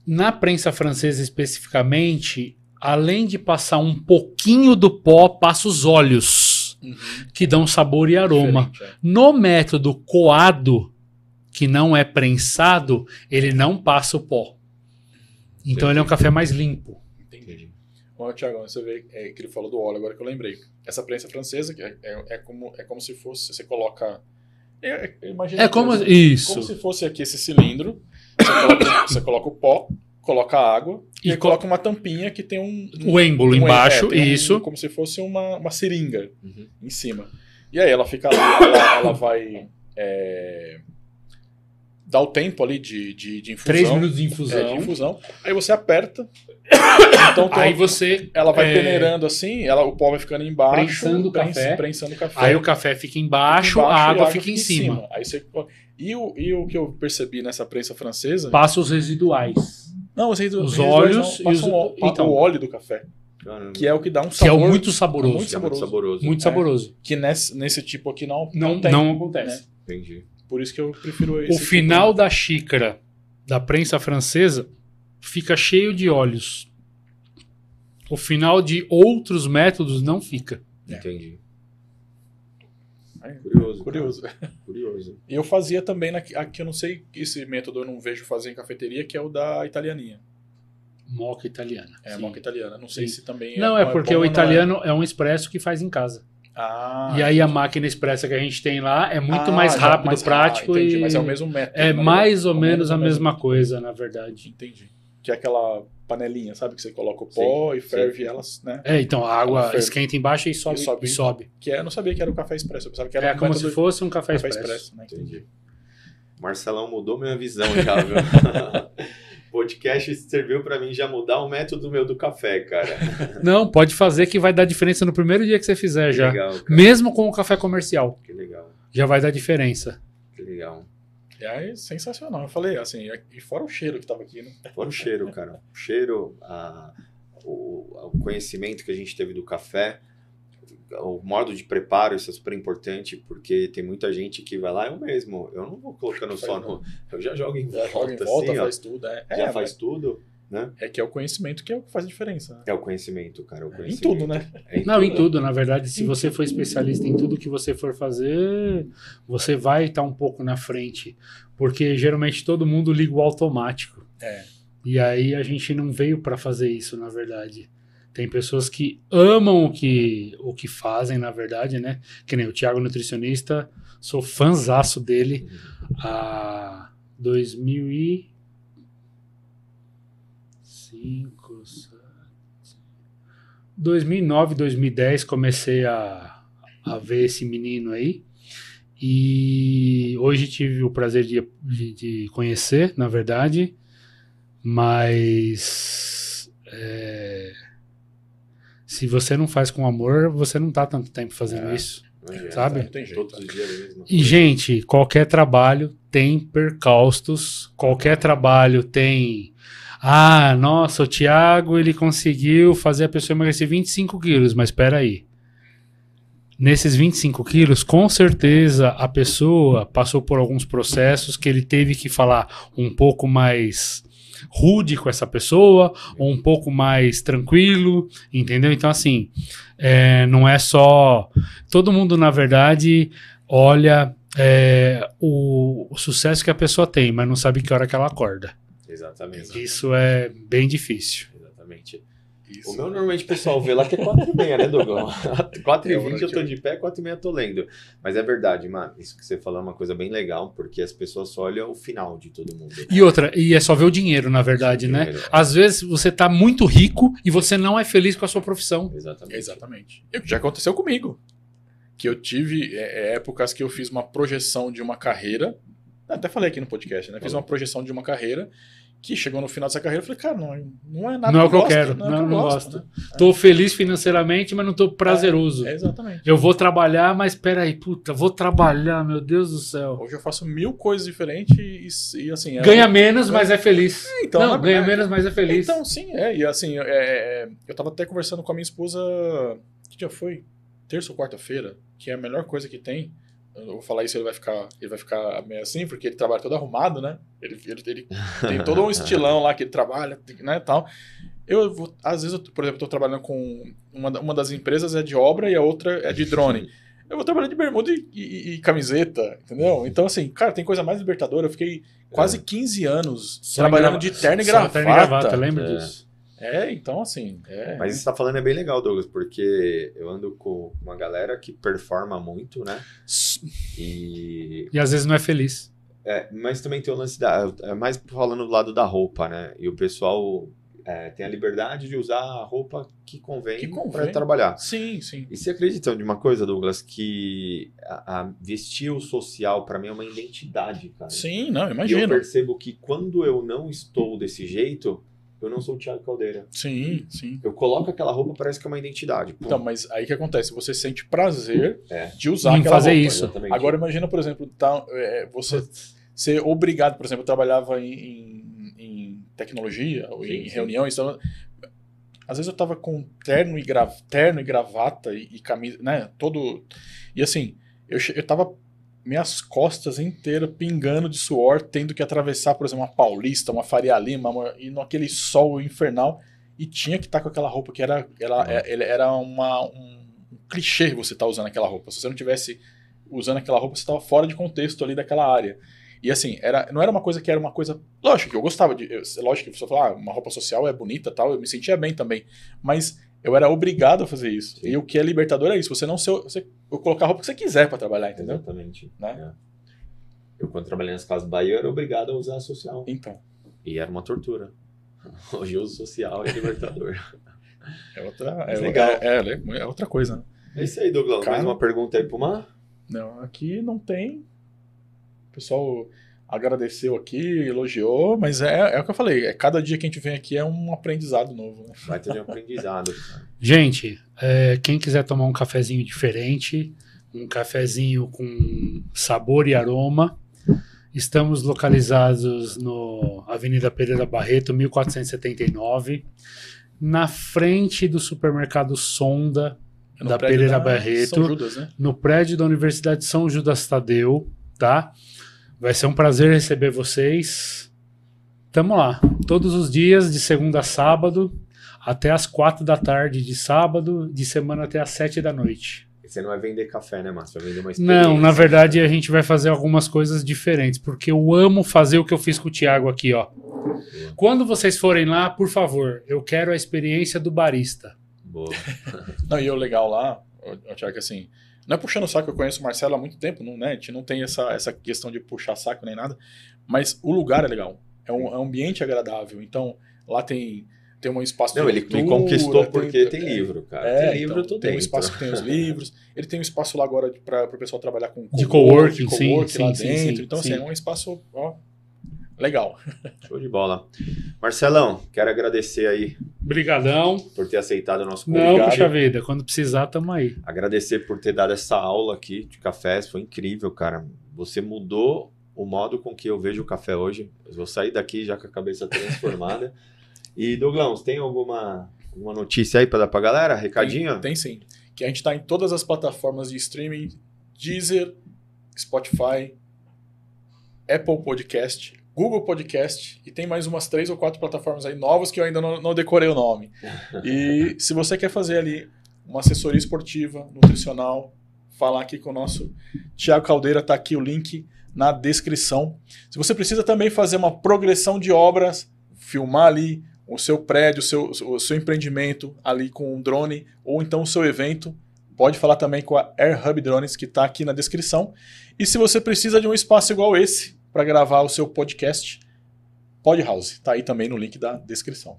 Speaker 3: na prensa francesa especificamente, além de passar um pouquinho do pó, passa os óleos,
Speaker 2: Uhum.
Speaker 3: que dão sabor e aroma.
Speaker 2: É.
Speaker 3: No método coado, que não é prensado, ele não passa o pó. Então ele é um café mais limpo.
Speaker 2: Ó, Thiago, você vê é, que ele falou do óleo, agora que eu lembrei. Essa prensa francesa é, é, é como, é como se fosse, você coloca... É, é, imagina
Speaker 3: É como.
Speaker 2: como
Speaker 3: Isso.
Speaker 2: se fosse aqui esse cilindro, você coloca, <coughs> você coloca o pó, coloca a água e,
Speaker 3: E
Speaker 2: coloca uma tampinha que tem um...
Speaker 3: O êmbolo
Speaker 2: um-
Speaker 3: embaixo,
Speaker 2: é, tem um-
Speaker 3: isso.
Speaker 2: como se fosse uma, uma seringa
Speaker 1: Uhum.
Speaker 2: em cima. E aí ela fica lá, ela, ela vai... É, dar o tempo ali de, de, de infusão.
Speaker 3: Três minutos de
Speaker 2: É,
Speaker 3: infusão.
Speaker 2: de infusão. Aí você aperta. então
Speaker 3: Aí
Speaker 2: uma-
Speaker 3: você.
Speaker 2: ela vai
Speaker 3: é,
Speaker 2: peneirando assim, ela, o pó vai ficando embaixo.
Speaker 3: Prensando o
Speaker 2: prens-
Speaker 3: café.
Speaker 2: Prensando o café.
Speaker 3: Aí o café fica embaixo,
Speaker 2: Fica
Speaker 3: a
Speaker 2: embaixo e
Speaker 3: água fica em cima.
Speaker 2: Aí você, e, o, e o que eu percebi nessa prensa francesa.
Speaker 3: Passa os residuais.
Speaker 2: Não,
Speaker 3: Os
Speaker 2: vocês
Speaker 3: óleos
Speaker 2: não,
Speaker 3: e os-
Speaker 2: o,
Speaker 3: então.
Speaker 2: o óleo do café.
Speaker 1: Caramba.
Speaker 2: Que é o que dá um
Speaker 3: Que é
Speaker 2: sabor.
Speaker 3: o muito saboroso.
Speaker 2: muito
Speaker 1: Que é muito
Speaker 2: saboroso.
Speaker 1: saboroso.
Speaker 3: Muito
Speaker 2: É.
Speaker 3: saboroso.
Speaker 2: Que nesse, nesse tipo aqui não,
Speaker 3: Não,
Speaker 2: tem.
Speaker 3: não acontece.
Speaker 1: Entendi.
Speaker 2: Por isso que eu prefiro
Speaker 3: O
Speaker 2: esse. tipo
Speaker 3: final da xícara da prensa francesa fica cheio de óleos. O final de outros métodos não fica.
Speaker 2: É.
Speaker 1: Entendi.
Speaker 2: É,
Speaker 1: Curioso.
Speaker 2: Curioso.
Speaker 1: Curioso. <laughs>
Speaker 2: E eu fazia também, na, aqui eu não sei, esse método eu não vejo fazer em cafeteria, que é o da italianinha.
Speaker 3: Moca italiana.
Speaker 2: É,
Speaker 3: Sim.
Speaker 2: moca italiana. Não sei
Speaker 3: Sim.
Speaker 2: se também
Speaker 3: Não, é porque
Speaker 2: bom
Speaker 3: o
Speaker 2: não
Speaker 3: italiano é. um expresso que faz em casa.
Speaker 2: Ah,
Speaker 3: e aí a máquina expressa que a gente tem lá é muito
Speaker 2: Ah,
Speaker 3: mais rápido,
Speaker 2: mais
Speaker 3: prático
Speaker 2: rápido, entendi,
Speaker 3: e
Speaker 2: Mas é o mesmo método.
Speaker 3: é
Speaker 2: né?
Speaker 3: mais ou
Speaker 2: É
Speaker 3: menos a mesma
Speaker 2: mesmo-
Speaker 3: coisa, na verdade.
Speaker 2: Entendi. Que é aquela panelinha, sabe? Que você coloca o pó
Speaker 1: Sim,
Speaker 2: e ferve
Speaker 1: sim.
Speaker 2: elas, né?
Speaker 3: É, então a água esquenta embaixo e sobe.
Speaker 2: E sobe.
Speaker 3: E sobe.
Speaker 2: Que é, eu não sabia que era o café expresso, eu pensava que era
Speaker 3: É
Speaker 2: um
Speaker 3: como se fosse um café,
Speaker 2: café
Speaker 3: expresso.
Speaker 2: expresso, né?
Speaker 1: Entendi. Marcelão mudou minha visão já, viu? <laughs> Podcast serviu pra mim já mudar o método meu do café, cara. <laughs>
Speaker 3: Não, pode fazer que vai dar diferença no primeiro dia que você fizer já.
Speaker 1: Legal, cara.
Speaker 3: Mesmo com o café comercial,
Speaker 1: Que legal.
Speaker 3: já vai dar diferença.
Speaker 1: Que legal.
Speaker 2: E aí, sensacional. Eu falei, assim, e fora o cheiro que tava aqui, né?
Speaker 1: Fora o cheiro, cara. O cheiro, a- o, o conhecimento que a gente teve do café, o modo de preparo, isso é super importante, porque tem muita gente que vai lá, eu mesmo, eu não vou colocando só no. Eu já jogo em
Speaker 2: Já
Speaker 1: volta,
Speaker 2: joga em volta,
Speaker 1: assim, ó.
Speaker 2: faz tudo. É,
Speaker 1: já
Speaker 2: é,
Speaker 1: faz tudo, né?
Speaker 2: É que é o conhecimento que é o que faz a diferença. né?
Speaker 1: É o conhecimento, cara. O
Speaker 2: Em
Speaker 1: conhecimento.
Speaker 2: tudo, né?
Speaker 1: É
Speaker 3: Não, em
Speaker 1: né?
Speaker 3: tudo, na verdade, se você for especialista em tudo que você for fazer, você vai estar um pouco na frente. Porque geralmente todo mundo liga o automático.
Speaker 2: É.
Speaker 3: E aí a gente não veio para fazer isso, na verdade. Tem pessoas que amam o que, o que fazem, na verdade, né? Que nem o Thiago Nutricionista, sou fãzaço dele há 2005, 2009, 2010 comecei a, a ver esse menino aí. E hoje tive o prazer de, de, de conhecer, na verdade. Mas é, se você não faz com amor, você não tá tanto tempo fazendo
Speaker 2: É.
Speaker 3: isso.
Speaker 1: Não adianta.
Speaker 3: Sabe?
Speaker 2: Não tem jeito.
Speaker 1: Todos os dias mesmo.
Speaker 3: E, gente, qualquer trabalho tem percaustos, qualquer trabalho tem. Ah, nossa, o Thiago ele conseguiu fazer a pessoa emagrecer 25 quilos, mas espera aí. Nesses 25 quilos, com certeza a pessoa passou por alguns processos que ele teve que falar um pouco mais rude com essa pessoa, ou um pouco mais tranquilo, entendeu? Então, assim, é, não é só. Todo mundo, na verdade, olha é, o, o sucesso que a pessoa tem, mas não sabe que hora que ela acorda.
Speaker 1: Exatamente.
Speaker 3: Isso é bem difícil.
Speaker 1: Exatamente.
Speaker 2: Isso.
Speaker 1: O meu normalmente o pessoal vê lá que é 4 e meia, né, Dogão? <laughs> <laughs> 4 e
Speaker 2: É,
Speaker 1: 20 eu tô de pé, 4 e meia eu tô lendo. Mas é verdade, mano. Isso que você falou é uma coisa bem legal, porque as pessoas só olham o final de todo mundo.
Speaker 3: E outra, e é só ver o dinheiro, na verdade, né?
Speaker 1: Primeiro,
Speaker 3: Às vezes você tá muito rico e você não é feliz com a sua profissão.
Speaker 1: Exatamente.
Speaker 2: Exatamente. Já aconteceu comigo. Que eu tive é, é, épocas que eu fiz uma projeção de uma carreira. Até falei aqui no podcast, né? Fiz uma projeção de uma carreira que chegou no final dessa carreira falei, cara, não, não é nada
Speaker 3: Não é o que eu
Speaker 2: gosto,
Speaker 3: quero,
Speaker 2: Não, é
Speaker 3: não,
Speaker 2: que eu
Speaker 3: não
Speaker 2: gosto,
Speaker 3: gosto.
Speaker 2: né?
Speaker 3: Tô feliz financeiramente, mas não tô prazeroso.
Speaker 2: É, exatamente.
Speaker 3: Eu vou trabalhar, mas peraí, puta, vou trabalhar, meu Deus do céu.
Speaker 2: Hoje eu faço mil coisas diferentes e, e, assim. é-
Speaker 3: Ganha menos, mas é feliz.
Speaker 2: então,
Speaker 3: não, ganha menos, mas é feliz.
Speaker 2: Então, sim, é. E assim, é, é, eu tava até conversando com a minha esposa. Que dia foi? Terça ou quarta-feira? Que é a melhor coisa que tem. Eu vou falar isso, ele vai ficar, ele vai ficar meio assim, porque ele trabalha todo arrumado, né? Ele, ele, ele <laughs> tem todo um estilão lá que ele trabalha, né, tal. Eu vou, às vezes, eu, por exemplo, eu tô trabalhando com uma, uma das empresas é de obra e a outra é de drone. <laughs> Eu vou trabalhar de bermuda e, e- e camiseta, entendeu? Então, assim, cara, tem coisa mais libertadora. Eu fiquei quase 15 anos
Speaker 3: Só
Speaker 2: trabalhando
Speaker 3: grava-
Speaker 2: de terno e gravata.
Speaker 3: terno e gravata, lembra
Speaker 1: É.
Speaker 3: disso?
Speaker 2: É, então assim. É...
Speaker 1: Mas isso tá falando é bem legal, Douglas, porque eu ando com uma galera que performa muito, né? E.
Speaker 3: E às vezes não é feliz.
Speaker 1: É, mas também tem o lance da. É mais falando do lado da roupa, né? E o pessoal é, tem a liberdade de usar a roupa que convém,
Speaker 2: Que convém.
Speaker 1: para trabalhar.
Speaker 2: Sim, sim.
Speaker 1: E você acredita de uma coisa, Douglas, que a, a vestir o social para mim é uma identidade, cara.
Speaker 2: Sim, não,
Speaker 1: E eu
Speaker 2: imagina.
Speaker 1: percebo que quando eu não estou desse jeito, eu não sou o Thiago Caldeira.
Speaker 2: Sim, sim.
Speaker 1: Eu coloco aquela roupa, parece que é uma identidade. Pum.
Speaker 2: Então, mas aí que acontece? Você sente prazer
Speaker 1: É.
Speaker 2: de usar
Speaker 3: Em
Speaker 2: aquela
Speaker 3: fazer
Speaker 2: roupa.
Speaker 3: isso.
Speaker 1: Exatamente.
Speaker 2: Agora imagina, por exemplo, tá, é, você ser obrigado, por exemplo, eu trabalhava em, em- em tecnologia ou
Speaker 1: Sim,
Speaker 2: em
Speaker 1: sim.
Speaker 2: reuniões, então, às vezes eu tava com terno e, gra, terno e gravata e, e camisa, né, todo... E assim, eu, eu tava minhas costas inteiras pingando de suor, tendo que atravessar, por exemplo, uma Paulista, uma Faria Lima, uma, e naquele sol infernal, e tinha que estar com aquela roupa que era, ela, é- ele- era uma, um, um clichê você estar usando aquela roupa. Se você não tivesse usando aquela roupa, você estava fora de contexto ali daquela área. E assim, era, não era uma coisa que era uma coisa. Lógico que eu gostava de. eu- lógico que você falou, ah, uma roupa social é bonita tal, eu me sentia bem também. Mas eu era obrigado a fazer isso.
Speaker 1: Sim.
Speaker 2: E o que é libertador é isso. Você não ser, você colocar a roupa que você quiser para trabalhar, entendeu?
Speaker 1: Exatamente.
Speaker 2: Né?
Speaker 1: É. Eu, quando trabalhei nas casas Bahia, eu era obrigado a usar a social.
Speaker 2: Então,
Speaker 1: E era uma tortura. <laughs> Hoje eu uso social e é libertador. <laughs>
Speaker 2: é outra. É,
Speaker 1: legal.
Speaker 2: É, é, é outra coisa, né?
Speaker 1: é isso aí, Douglas.
Speaker 2: Cara.
Speaker 1: Mais uma pergunta aí pro Mar?
Speaker 2: Não, aqui não tem. O pessoal agradeceu aqui, elogiou, mas é, é o que eu falei. É, cada dia que a gente vem aqui é um aprendizado novo. Né?
Speaker 1: Vai ter de aprendizado. cara. <laughs>
Speaker 3: Gente, é, quem quiser tomar um cafezinho diferente, um cafezinho com sabor e aroma, estamos localizados no Avenida Pereira Barreto, 1479, na frente do supermercado Sonda,
Speaker 2: É no
Speaker 3: Da Pereira Barreto.
Speaker 2: São Judas, né?
Speaker 3: no prédio da Universidade de São Judas Tadeu, tá? Vai ser um prazer receber vocês. Tamo lá, todos os dias, de segunda a sábado, até as quatro da tarde de sábado, de semana até as sete da noite.
Speaker 1: E Você não vai vender café, né, Márcio? Vai vender uma experiência.
Speaker 3: Não, na verdade a gente vai fazer algumas coisas diferentes, porque eu amo fazer o que eu fiz com o Thiago aqui, ó. Quando vocês forem lá, por favor, eu quero a experiência do barista.
Speaker 1: Boa. <laughs>
Speaker 2: Não, e o legal lá, ô, Thiago, assim, não é puxando saco, eu conheço o Marcelo há muito tempo, não, né? A gente não tem essa, essa questão de puxar saco nem nada, mas o lugar é legal. É um, é um ambiente agradável. Então, lá tem, tem um espaço
Speaker 1: Não,
Speaker 2: de
Speaker 1: ele
Speaker 2: leitura,
Speaker 1: me conquistou porque tem,
Speaker 2: é,
Speaker 1: livro, cara.
Speaker 2: É,
Speaker 1: tem livro,
Speaker 2: então,
Speaker 1: eu tô
Speaker 2: tem um espaço que tem os livros. Ele tem um espaço lá agora para o pessoal trabalhar com
Speaker 3: De
Speaker 2: coworking,
Speaker 3: sim,
Speaker 2: coworking lá
Speaker 3: sim, sim,
Speaker 2: dentro.
Speaker 3: sim,
Speaker 2: então,
Speaker 3: sim.
Speaker 2: assim, é um espaço ó, legal.
Speaker 1: Show de bola. Marcelão, quero agradecer aí
Speaker 3: Brigadão.
Speaker 1: por ter aceitado o nosso convite.
Speaker 3: Não, puxa vida, quando precisar, tamo aí.
Speaker 1: Agradecer por ter dado essa aula aqui de cafés, foi incrível, cara. Você mudou o modo com que eu vejo o café hoje. Eu vou sair daqui já com a cabeça transformada. <laughs> e Douglas, tem alguma, alguma notícia aí para dar pra galera? Recadinho?
Speaker 2: Tem, tem sim. Que a gente está em todas as plataformas de streaming: Deezer, Spotify, Apple Podcast, Google Podcast e tem mais umas três ou quatro plataformas aí novas que eu ainda não, não decorei o nome. <laughs> E se você quer fazer ali uma assessoria esportiva, nutricional, falar aqui com o nosso Tiago Caldeira, tá aqui o link na descrição. Se você precisa também fazer uma progressão de obras, filmar ali o seu prédio, o seu, o seu empreendimento ali com um drone, ou então o seu evento, pode falar também com a Air Hub Drones, que está aqui na descrição. E se você precisa de um espaço igual esse para gravar o seu podcast, Pod House, está aí também no link da descrição.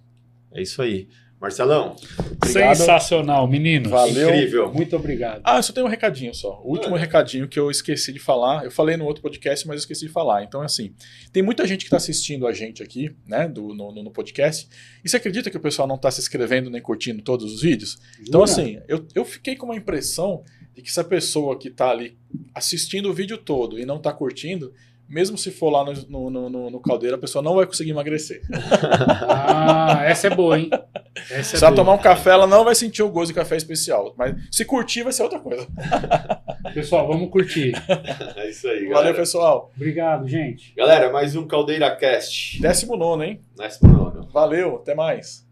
Speaker 1: É isso aí. Marcelão,
Speaker 2: Obrigado.
Speaker 3: Sensacional, menino.
Speaker 2: Valeu.
Speaker 1: incrível.
Speaker 3: Muito obrigado.
Speaker 2: Ah, eu só tenho um recadinho só. O último
Speaker 1: Ah.
Speaker 2: recadinho que eu esqueci de falar. Eu falei no outro podcast, mas eu esqueci de falar. Então, é assim: tem muita gente que está assistindo a gente aqui, né, do, no, no- no podcast. E você acredita que o pessoal não está se inscrevendo nem curtindo todos os vídeos? Então,
Speaker 3: Jura?
Speaker 2: assim, eu, eu fiquei com uma impressão de que se a pessoa que está ali assistindo o vídeo todo e não está curtindo, mesmo se for lá no, no, no- no- caldeira, a pessoa não vai conseguir emagrecer.
Speaker 3: Ah, essa é boa, hein? <laughs> Essa é
Speaker 2: se ela
Speaker 3: boa.
Speaker 2: tomar um café, ela não vai sentir o gosto de café especial. Mas se curtir, vai ser outra coisa. <laughs>
Speaker 3: Pessoal, vamos curtir. <laughs>
Speaker 1: é isso aí,
Speaker 2: Valeu,
Speaker 1: galera.
Speaker 2: pessoal.
Speaker 3: Obrigado, gente.
Speaker 1: Galera, mais um Caldeira Cast.
Speaker 2: Décimo nono, hein?
Speaker 1: Décimo nono.
Speaker 2: Valeu, até mais.